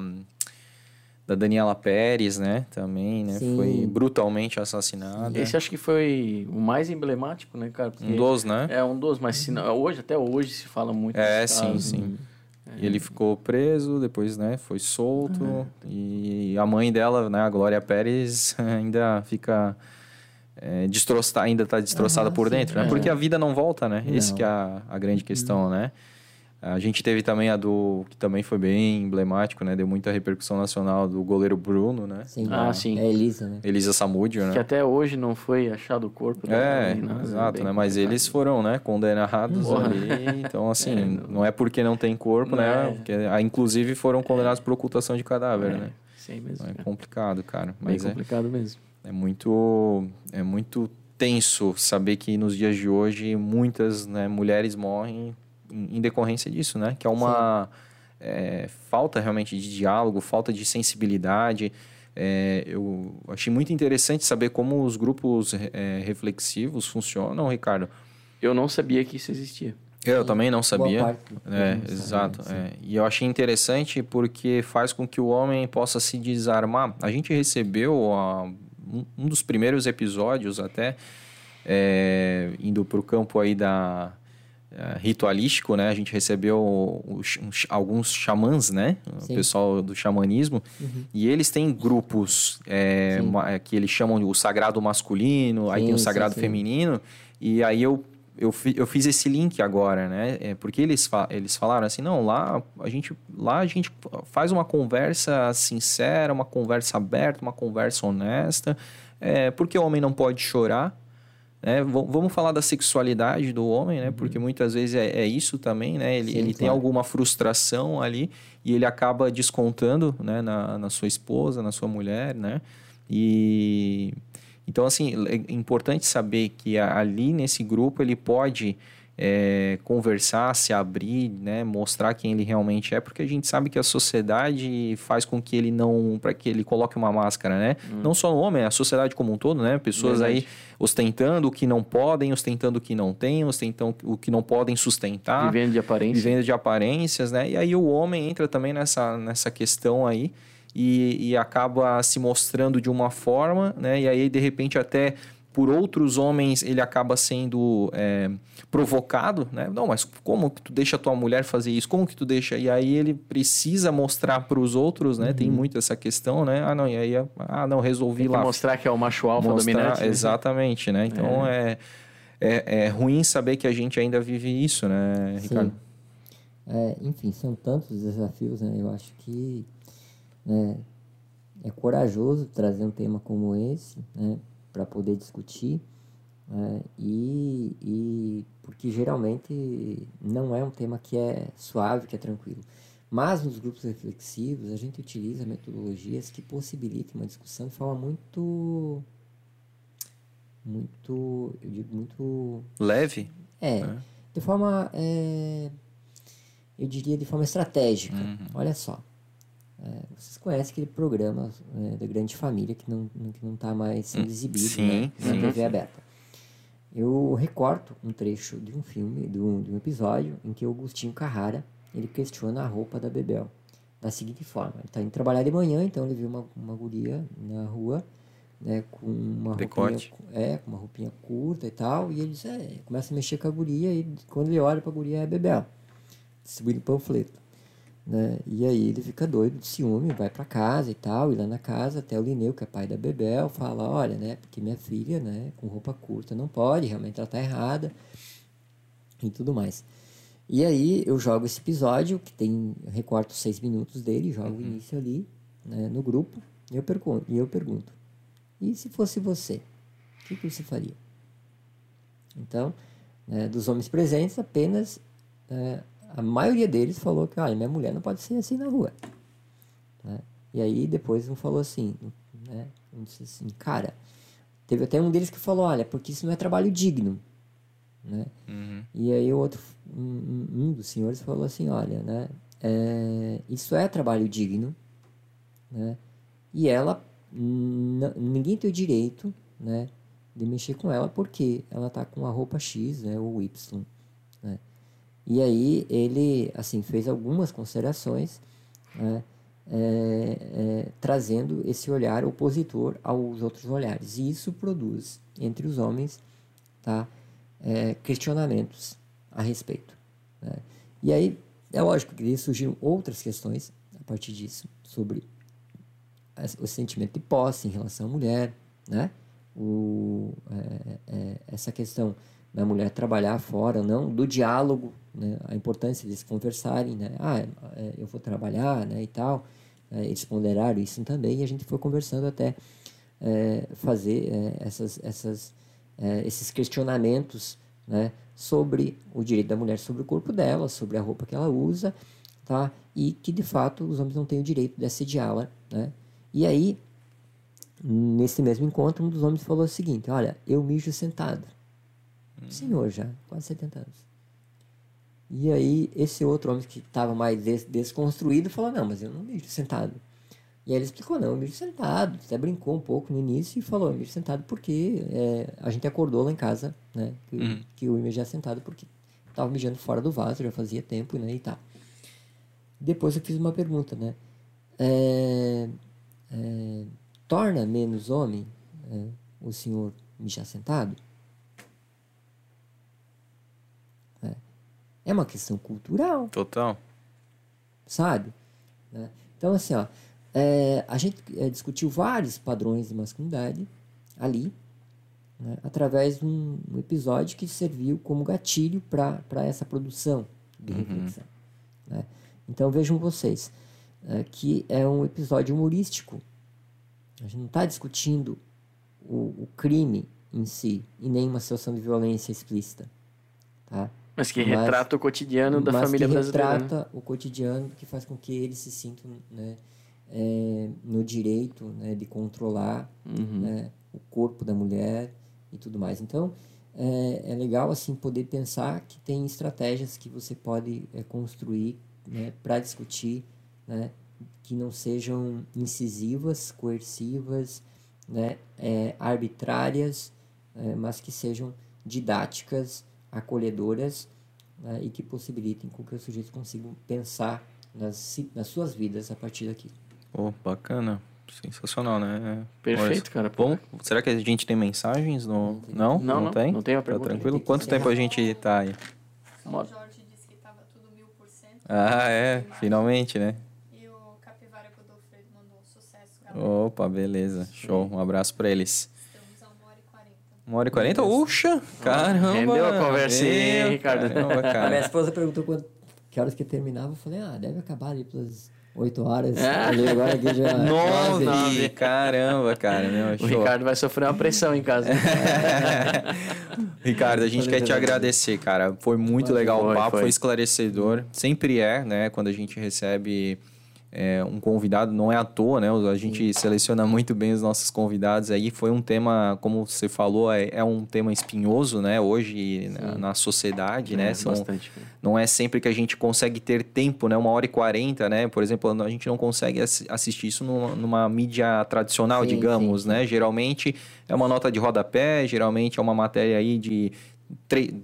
da Daniela Pérez, né? Também, né? Sim. Foi brutalmente assassinada. Esse acho que foi o mais emblemático, né, cara? Porque Um dos, né? É um dos, mas se não- hoje, até hoje se fala muito É, sim, casos, sim. Né? E ele ficou preso, depois, né, foi solto. E a mãe dela, né, a Glória Pérez, <laughs> ainda fica é, destroçar, ainda está destroçada Ah, por sim, dentro, né? é. Porque a vida não volta, né? Esse Não. que é a, a grande questão, né? A gente teve também a do, que também foi bem emblemático, né? Deu muita repercussão nacional do goleiro Bruno, né? Sim. Ah, sim. É a Elisa, né? Elisa Samúdio, né? Que até hoje não foi achado o corpo. É, né? exato, Bem né? Mas complicado. eles foram, né, condenados Porra. ali. Então, assim, <laughs> É, não... não- é porque não tem corpo, né? É. Porque, ah, inclusive foram condenados por ocultação de cadáver, É, né? Sim mesmo. É complicado, cara. Bem Mas é, complicado mesmo. é muito é muito tenso saber que nos dias de hoje muitas né, mulheres morrem em, decorrência disso, né? Que é uma é, falta realmente de diálogo, falta de sensibilidade. É, eu achei muito interessante saber como os grupos é, reflexivos funcionam, Ricardo. Eu não sabia que isso existia. Eu Sim, também não Boa sabia. parte É, não exato. sabe, sim. é. E eu achei interessante porque faz com que o homem possa se desarmar. A gente recebeu ah, um, um dos primeiros episódios até é, indo para o campo aí da ritualístico, né? A gente recebeu os- uns- alguns xamãs, né? O Sim. pessoal do xamanismo. E eles têm grupos é, Sim. ma- que eles chamam de o sagrado masculino, aí Sim, tem o sagrado sim. feminino. E aí eu, eu, eu fiz esse link agora, né? É, porque eles, fa- eles falaram assim, não, lá a gente lá a gente faz uma conversa sincera, uma conversa aberta, uma conversa honesta. É, porque o homem não pode chorar, né? Vamos falar da sexualidade do homem, né? Porque muitas vezes é, é isso também, né? Ele, Sim, ele tem claro. alguma frustração ali e ele acaba descontando, né? Na, na sua esposa, na sua mulher, né? E então assim é importante saber que ali nesse grupo ele pode é, conversar, se abrir, né? Mostrar quem ele realmente é, porque a gente sabe que a sociedade faz com que ele não, para que ele coloque uma máscara, né? Não só o homem, a sociedade como um todo, né? Pessoas aí Verdade. ostentando o que não podem, ostentando o que não têm, ostentando o que não podem sustentar, Vivendo de aparência. vivendo de aparências, né? E aí o homem entra também nessa, nessa questão aí e, e acaba se mostrando de uma forma, né? E aí, de repente, até por outros homens ele acaba sendo é, provocado, né? Não, mas como que tu deixa a tua mulher fazer isso? Como que tu deixa? E aí ele precisa mostrar para os outros, né? Tem muito essa questão, né? Ah, não, e aí, ah, não, resolvi Tem que lá mostrar que é o macho alfa mostrar- dominante. né? Exatamente, né? Então é. É, é ruim saber que a gente ainda vive isso, né, Ricardo? Sim. É, enfim, são tantos os desafios, né? Eu acho que né, é corajoso trazer um tema como esse, né? Para poder discutir. Né, e, e porque geralmente não é um tema que é suave, que é tranquilo. Mas nos grupos reflexivos a gente utiliza metodologias que possibilitam uma discussão de forma muito muito, eu digo muito Leve? é, de forma, é, eu diria de forma estratégica. Uhum. Olha só, é, vocês conhecem aquele programa é, da Grande Família que não que não está mais sendo exibido Hum, sim, né, na sim, TV sim. aberta. Eu recorto um trecho de um filme, de um, de um episódio em que o Agostinho Carrara ele questiona a roupa da Bebel da seguinte forma: ele está indo trabalhar de manhã, então ele viu uma, uma guria na rua né, com uma roupinha, é, com uma roupinha curta e tal, e ele diz, é, começa a mexer com a guria e quando ele olha pra guria é a Bebel, distribuindo panfleto, né? E aí ele fica doido de ciúme, vai pra casa e tal, e lá na casa até o Lineu, que é pai da Bebel, fala, olha, né, porque minha filha, né, com roupa curta não pode, realmente ela tá errada e tudo mais. E aí eu jogo esse episódio, que tem, recorto seis minutos dele, jogo o início ali, né, no grupo, e eu pergunto, e eu pergunto, e se fosse você, o que, que você faria? Então, né, dos homens presentes, apenas né, a maioria deles falou que, olha, minha mulher não pode ser assim na rua. né? E aí depois um falou assim, né, um disse assim, cara, teve até um deles que falou, olha, porque isso não é trabalho digno. Né? E aí o outro, um, um- dos senhores falou assim, olha, né, é, isso é trabalho digno, né? E ela, ninguém tem o direito, né, de mexer com ela porque ela tá com a roupa X, né, ou Y, né? E aí ele, assim, fez algumas considerações, né, é, é, trazendo esse olhar opositor aos outros olhares. E isso produz entre os homens, tá, é, questionamentos a respeito. né? E aí, é lógico que surgiram outras questões a partir disso, sobre o sentimento de posse em relação à mulher, né? o, é, é, essa questão da mulher trabalhar fora não, do diálogo, né? a importância de se conversarem, né? ah, é, eu vou trabalhar né? e tal, é, eles ponderaram isso também e a gente foi conversando até é, fazer é, essas, essas, esses questionamentos né? sobre o direito da mulher sobre o corpo dela, sobre a roupa que ela usa, tá? e que de fato os homens não têm o direito de assediá-la. Né? E aí Nesse mesmo encontro, um dos homens falou o seguinte: Olha, eu mijo sentado. Hum. Senhor, já, quase 70 anos. E aí, esse outro homem que estava mais des desconstruído falou: Não, mas eu não mijo sentado. E aí ele explicou: Não, eu mijo sentado. Até brincou um pouco no início e falou: Eu mijo sentado porque é, a gente acordou lá em casa, né? Que, uhum. que eu mijava sentado porque estava mijando fora do vaso, já fazia tempo, né? E tal. Depois eu fiz uma pergunta, né? É, é, torna menos homem é, o senhor mijar sentado? É. é uma questão cultural. Total. Sabe? Né? Então, assim, ó, é, a gente é, discutiu vários padrões de masculinidade ali, né, através de um, um, episódio que serviu como gatilho para essa produção de uhum. reflexão. Né? Então, vejam vocês, é, que é um episódio humorístico a gente não está discutindo o, o, crime em si e nem uma situação de violência explícita. Tá? Mas que mas, retrata o cotidiano da família brasileira. Mas retrata né? o cotidiano que faz com que eles se sintam né, é, no direito né, de controlar uhum. né, o corpo da mulher e tudo mais. Então, é, é, legal assim poder pensar que tem estratégias que você pode é, construir né, para discutir né, que não sejam incisivas, coercivas, né, é, arbitrárias, é, mas que sejam didáticas, acolhedoras né, e que possibilitem com que os sujeitos consigam pensar nas, nas suas vidas a partir daqui. Oh, bacana. Sensacional, né? Perfeito, cara. Bom, será que a gente tem mensagens? No... Não, não, não, não, tem? Não tem uma tá pergunta. Tá tranquilo? Quanto tempo a gente tá aí? O Jorge disse que tava tudo mil por cento. Ah, é. Finalmente, né? Opa, beleza. Show. Um abraço para eles. Estamos a uma hora e quarenta. Uma hora e quarenta? Uxa! Caramba! Rendeu a conversinha, Ricardo. Caramba, <laughs> cara. A minha esposa perguntou quando, que horas que terminava. Eu falei, ah, deve acabar ali pelas 8 horas. É. Ali, agora aqui já. <laughs> Nove! Caramba, cara. Meu, o Ricardo vai sofrer uma pressão em casa. <laughs> Ricardo, a gente quer te agradecer, cara. Foi muito foi, legal o papo, foi. foi esclarecedor. Sempre é, né? Quando a gente recebe é, um convidado, não é à toa, né? A gente seleciona muito bem os nossos convidados aí. Foi um tema, como você falou, é, é um tema espinhoso, né? Hoje na, na, sociedade, é, né? São, bastante. Não é sempre que a gente consegue ter tempo, né? Uma hora e quarenta, né? Por exemplo, a gente não consegue assistir isso numa, numa mídia tradicional, sim, digamos, sim. né? Geralmente é uma nota de rodapé, geralmente é uma matéria aí de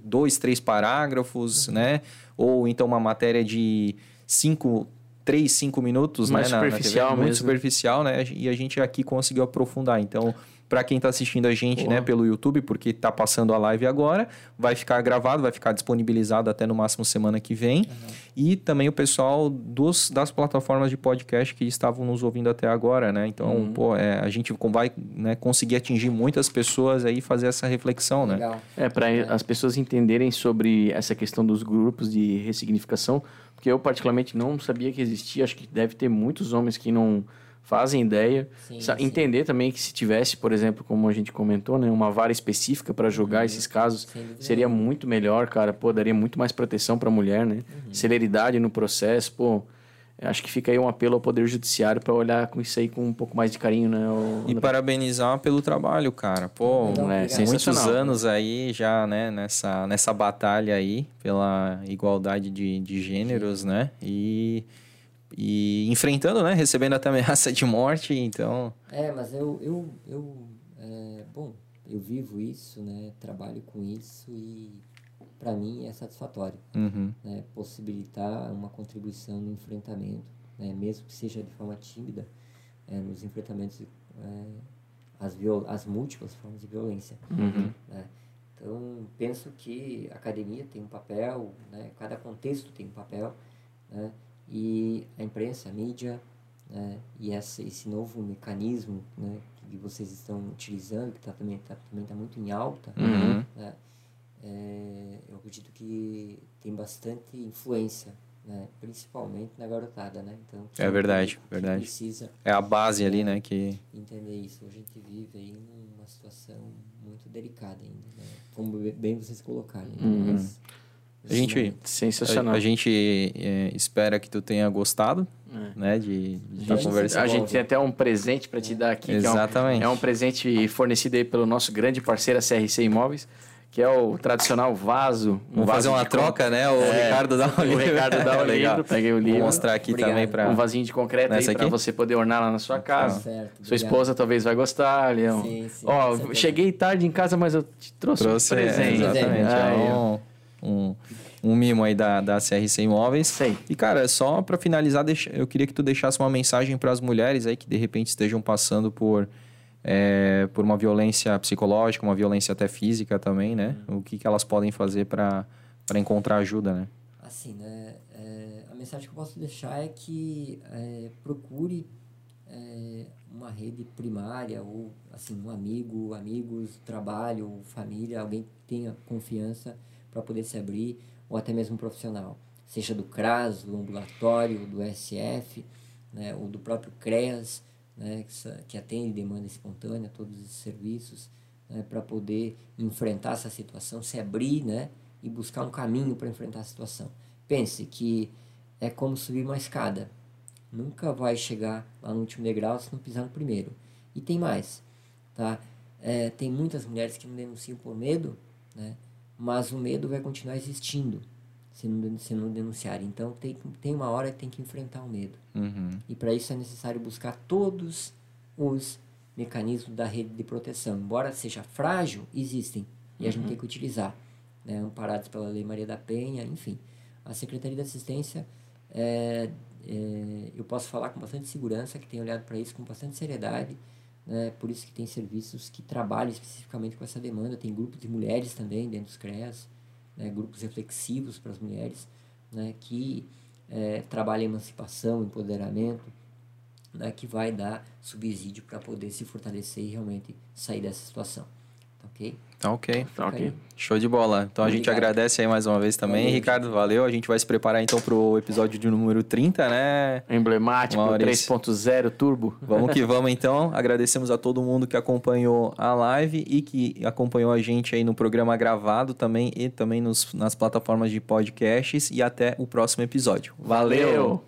dois, três parágrafos, uhum. né? Ou então uma matéria de cinco 3, 5 minutos, Mais né? superficial na, na Muito superficial, né? E a gente aqui conseguiu aprofundar. Então, para quem está assistindo a gente, né, pelo YouTube, porque está passando a live agora, vai ficar gravado, vai ficar disponibilizado até no máximo semana que vem. Uhum. E também o pessoal dos, das plataformas de podcast que estavam nos ouvindo até agora, né? Então, uhum. pô, é, a gente vai né, conseguir atingir muitas pessoas aí e fazer essa reflexão, né? Legal. É, para as pessoas entenderem sobre essa questão dos grupos de ressignificação, porque eu particularmente não sabia que existia, acho que deve ter muitos homens que não fazem ideia. Sim, Entender sim. também que se tivesse, por exemplo, como a gente comentou, né, uma vara específica para julgar uhum. esses casos, seria muito melhor, cara. Pô, daria muito mais proteção para a mulher, né? Uhum. Celeridade no processo, pô. Acho que fica aí um apelo ao Poder Judiciário para olhar com isso aí com um pouco mais de carinho, né? O... E parabenizar pelo trabalho, cara. Pô, é, muitos anos aí já, né, nessa, nessa batalha aí pela igualdade de, de gêneros, Sim. né? E e enfrentando, né? Recebendo até ameaça de morte, então... É, mas eu, eu, eu é, bom, eu vivo isso, né? Trabalho com isso e para mim é satisfatório. Uhum. Né? Possibilitar uma contribuição no enfrentamento, né? mesmo que seja de forma tímida, é, nos enfrentamentos é, as, viol as múltiplas formas de violência. Uhum. Né? Então, penso que a academia tem um papel, né? cada contexto tem um papel, né? E a imprensa, a mídia, né, e essa, esse novo mecanismo né, e vocês estão utilizando, que tá, também está também tá muito em alta, Uhum. né? É, eu acredito que tem bastante influência, né? principalmente na garotada, né? Então, É verdade, que- que verdade. precisa É a base ali, né? Que entender isso. A gente vive aí numa situação muito delicada ainda, né? Como bem vocês colocaram. né? Uhum. Mas, A gente- momento, a, Sensacional. a gente é, espera que tu tenha gostado, É. né? De, de A estar gente- conversando. A gente tem até um presente para te dar aqui. que é um- Exatamente. É um, presente fornecido aí pelo nosso grande parceiro, a CRC Imóveis, que é o tradicional vaso. um Vamos vaso fazer uma troca, né? O É. Ricardo dá o O Ricardo dá o <laughs> Legal. livro, peguei o Vou livro. mostrar aqui Obrigado. também para Um vasinho de concreto aí para aqui? você poder ornar lá na sua tá casa. certo, Sua esposa talvez vai gostar, Leão. Sim, sim, Ó, cheguei tarde em casa, mas eu te trouxe, trouxe um presente. é, exatamente. Aí, é ó. Um, um, mimo aí da, da CRC Imóveis. Sei. E, cara, só para finalizar, eu queria que tu deixasse uma mensagem para as mulheres aí que de repente estejam passando por, é, por uma violência psicológica, uma violência até física também, né? O que, que elas podem fazer para encontrar ajuda, né? Assim, né? é, a mensagem que eu posso deixar é que é, procure é, uma rede primária ou assim um amigo, amigos, trabalho, família, alguém que tenha confiança para poder se abrir ou até mesmo um profissional, seja do CRAS, do ambulatório, do SF, né, ou do próprio CREAS, né, que, que atende demanda espontânea, todos esses serviços, né, para poder enfrentar essa situação, se abrir, né, e buscar um caminho para enfrentar a situação. Pense que é como subir uma escada. Nunca vai chegar lá no último degrau se não pisar no primeiro. E tem mais, tá? É, tem muitas mulheres que não denunciam por medo, né? Mas o medo vai continuar existindo se não, se não denunciar. Então tem, tem uma hora que tem que enfrentar o medo. Uhum. E para isso é necessário buscar todos os mecanismos da rede de proteção. Embora seja frágil, existem e a gente tem que utilizar, né? amparados pela Lei Maria da Penha, enfim. A Secretaria de Assistência, é, é, eu posso falar com bastante segurança, que tem olhado para isso com bastante seriedade, né? por isso que tem serviços que trabalham especificamente com essa demanda, tem grupos de mulheres também dentro dos CREAS, né? grupos reflexivos para as mulheres, né? que é, trabalham emancipação, empoderamento, né? que vai dar subsídio para poder se fortalecer e realmente sair dessa situação. Tá ok? Tá ok. Tá ok. Show de bola. Então a gente Obrigado. agradece aí mais uma vez também. Valeu, Ricardo, valeu. A gente vai se preparar então pro episódio de número 30, né? Emblemático, Maurício. 3.0 turbo. Vamos que <laughs> vamos então. Agradecemos a todo mundo que acompanhou a live e que acompanhou a gente aí no programa gravado também e também nos, nas plataformas de podcasts. E até o próximo episódio. Valeu. Valeu.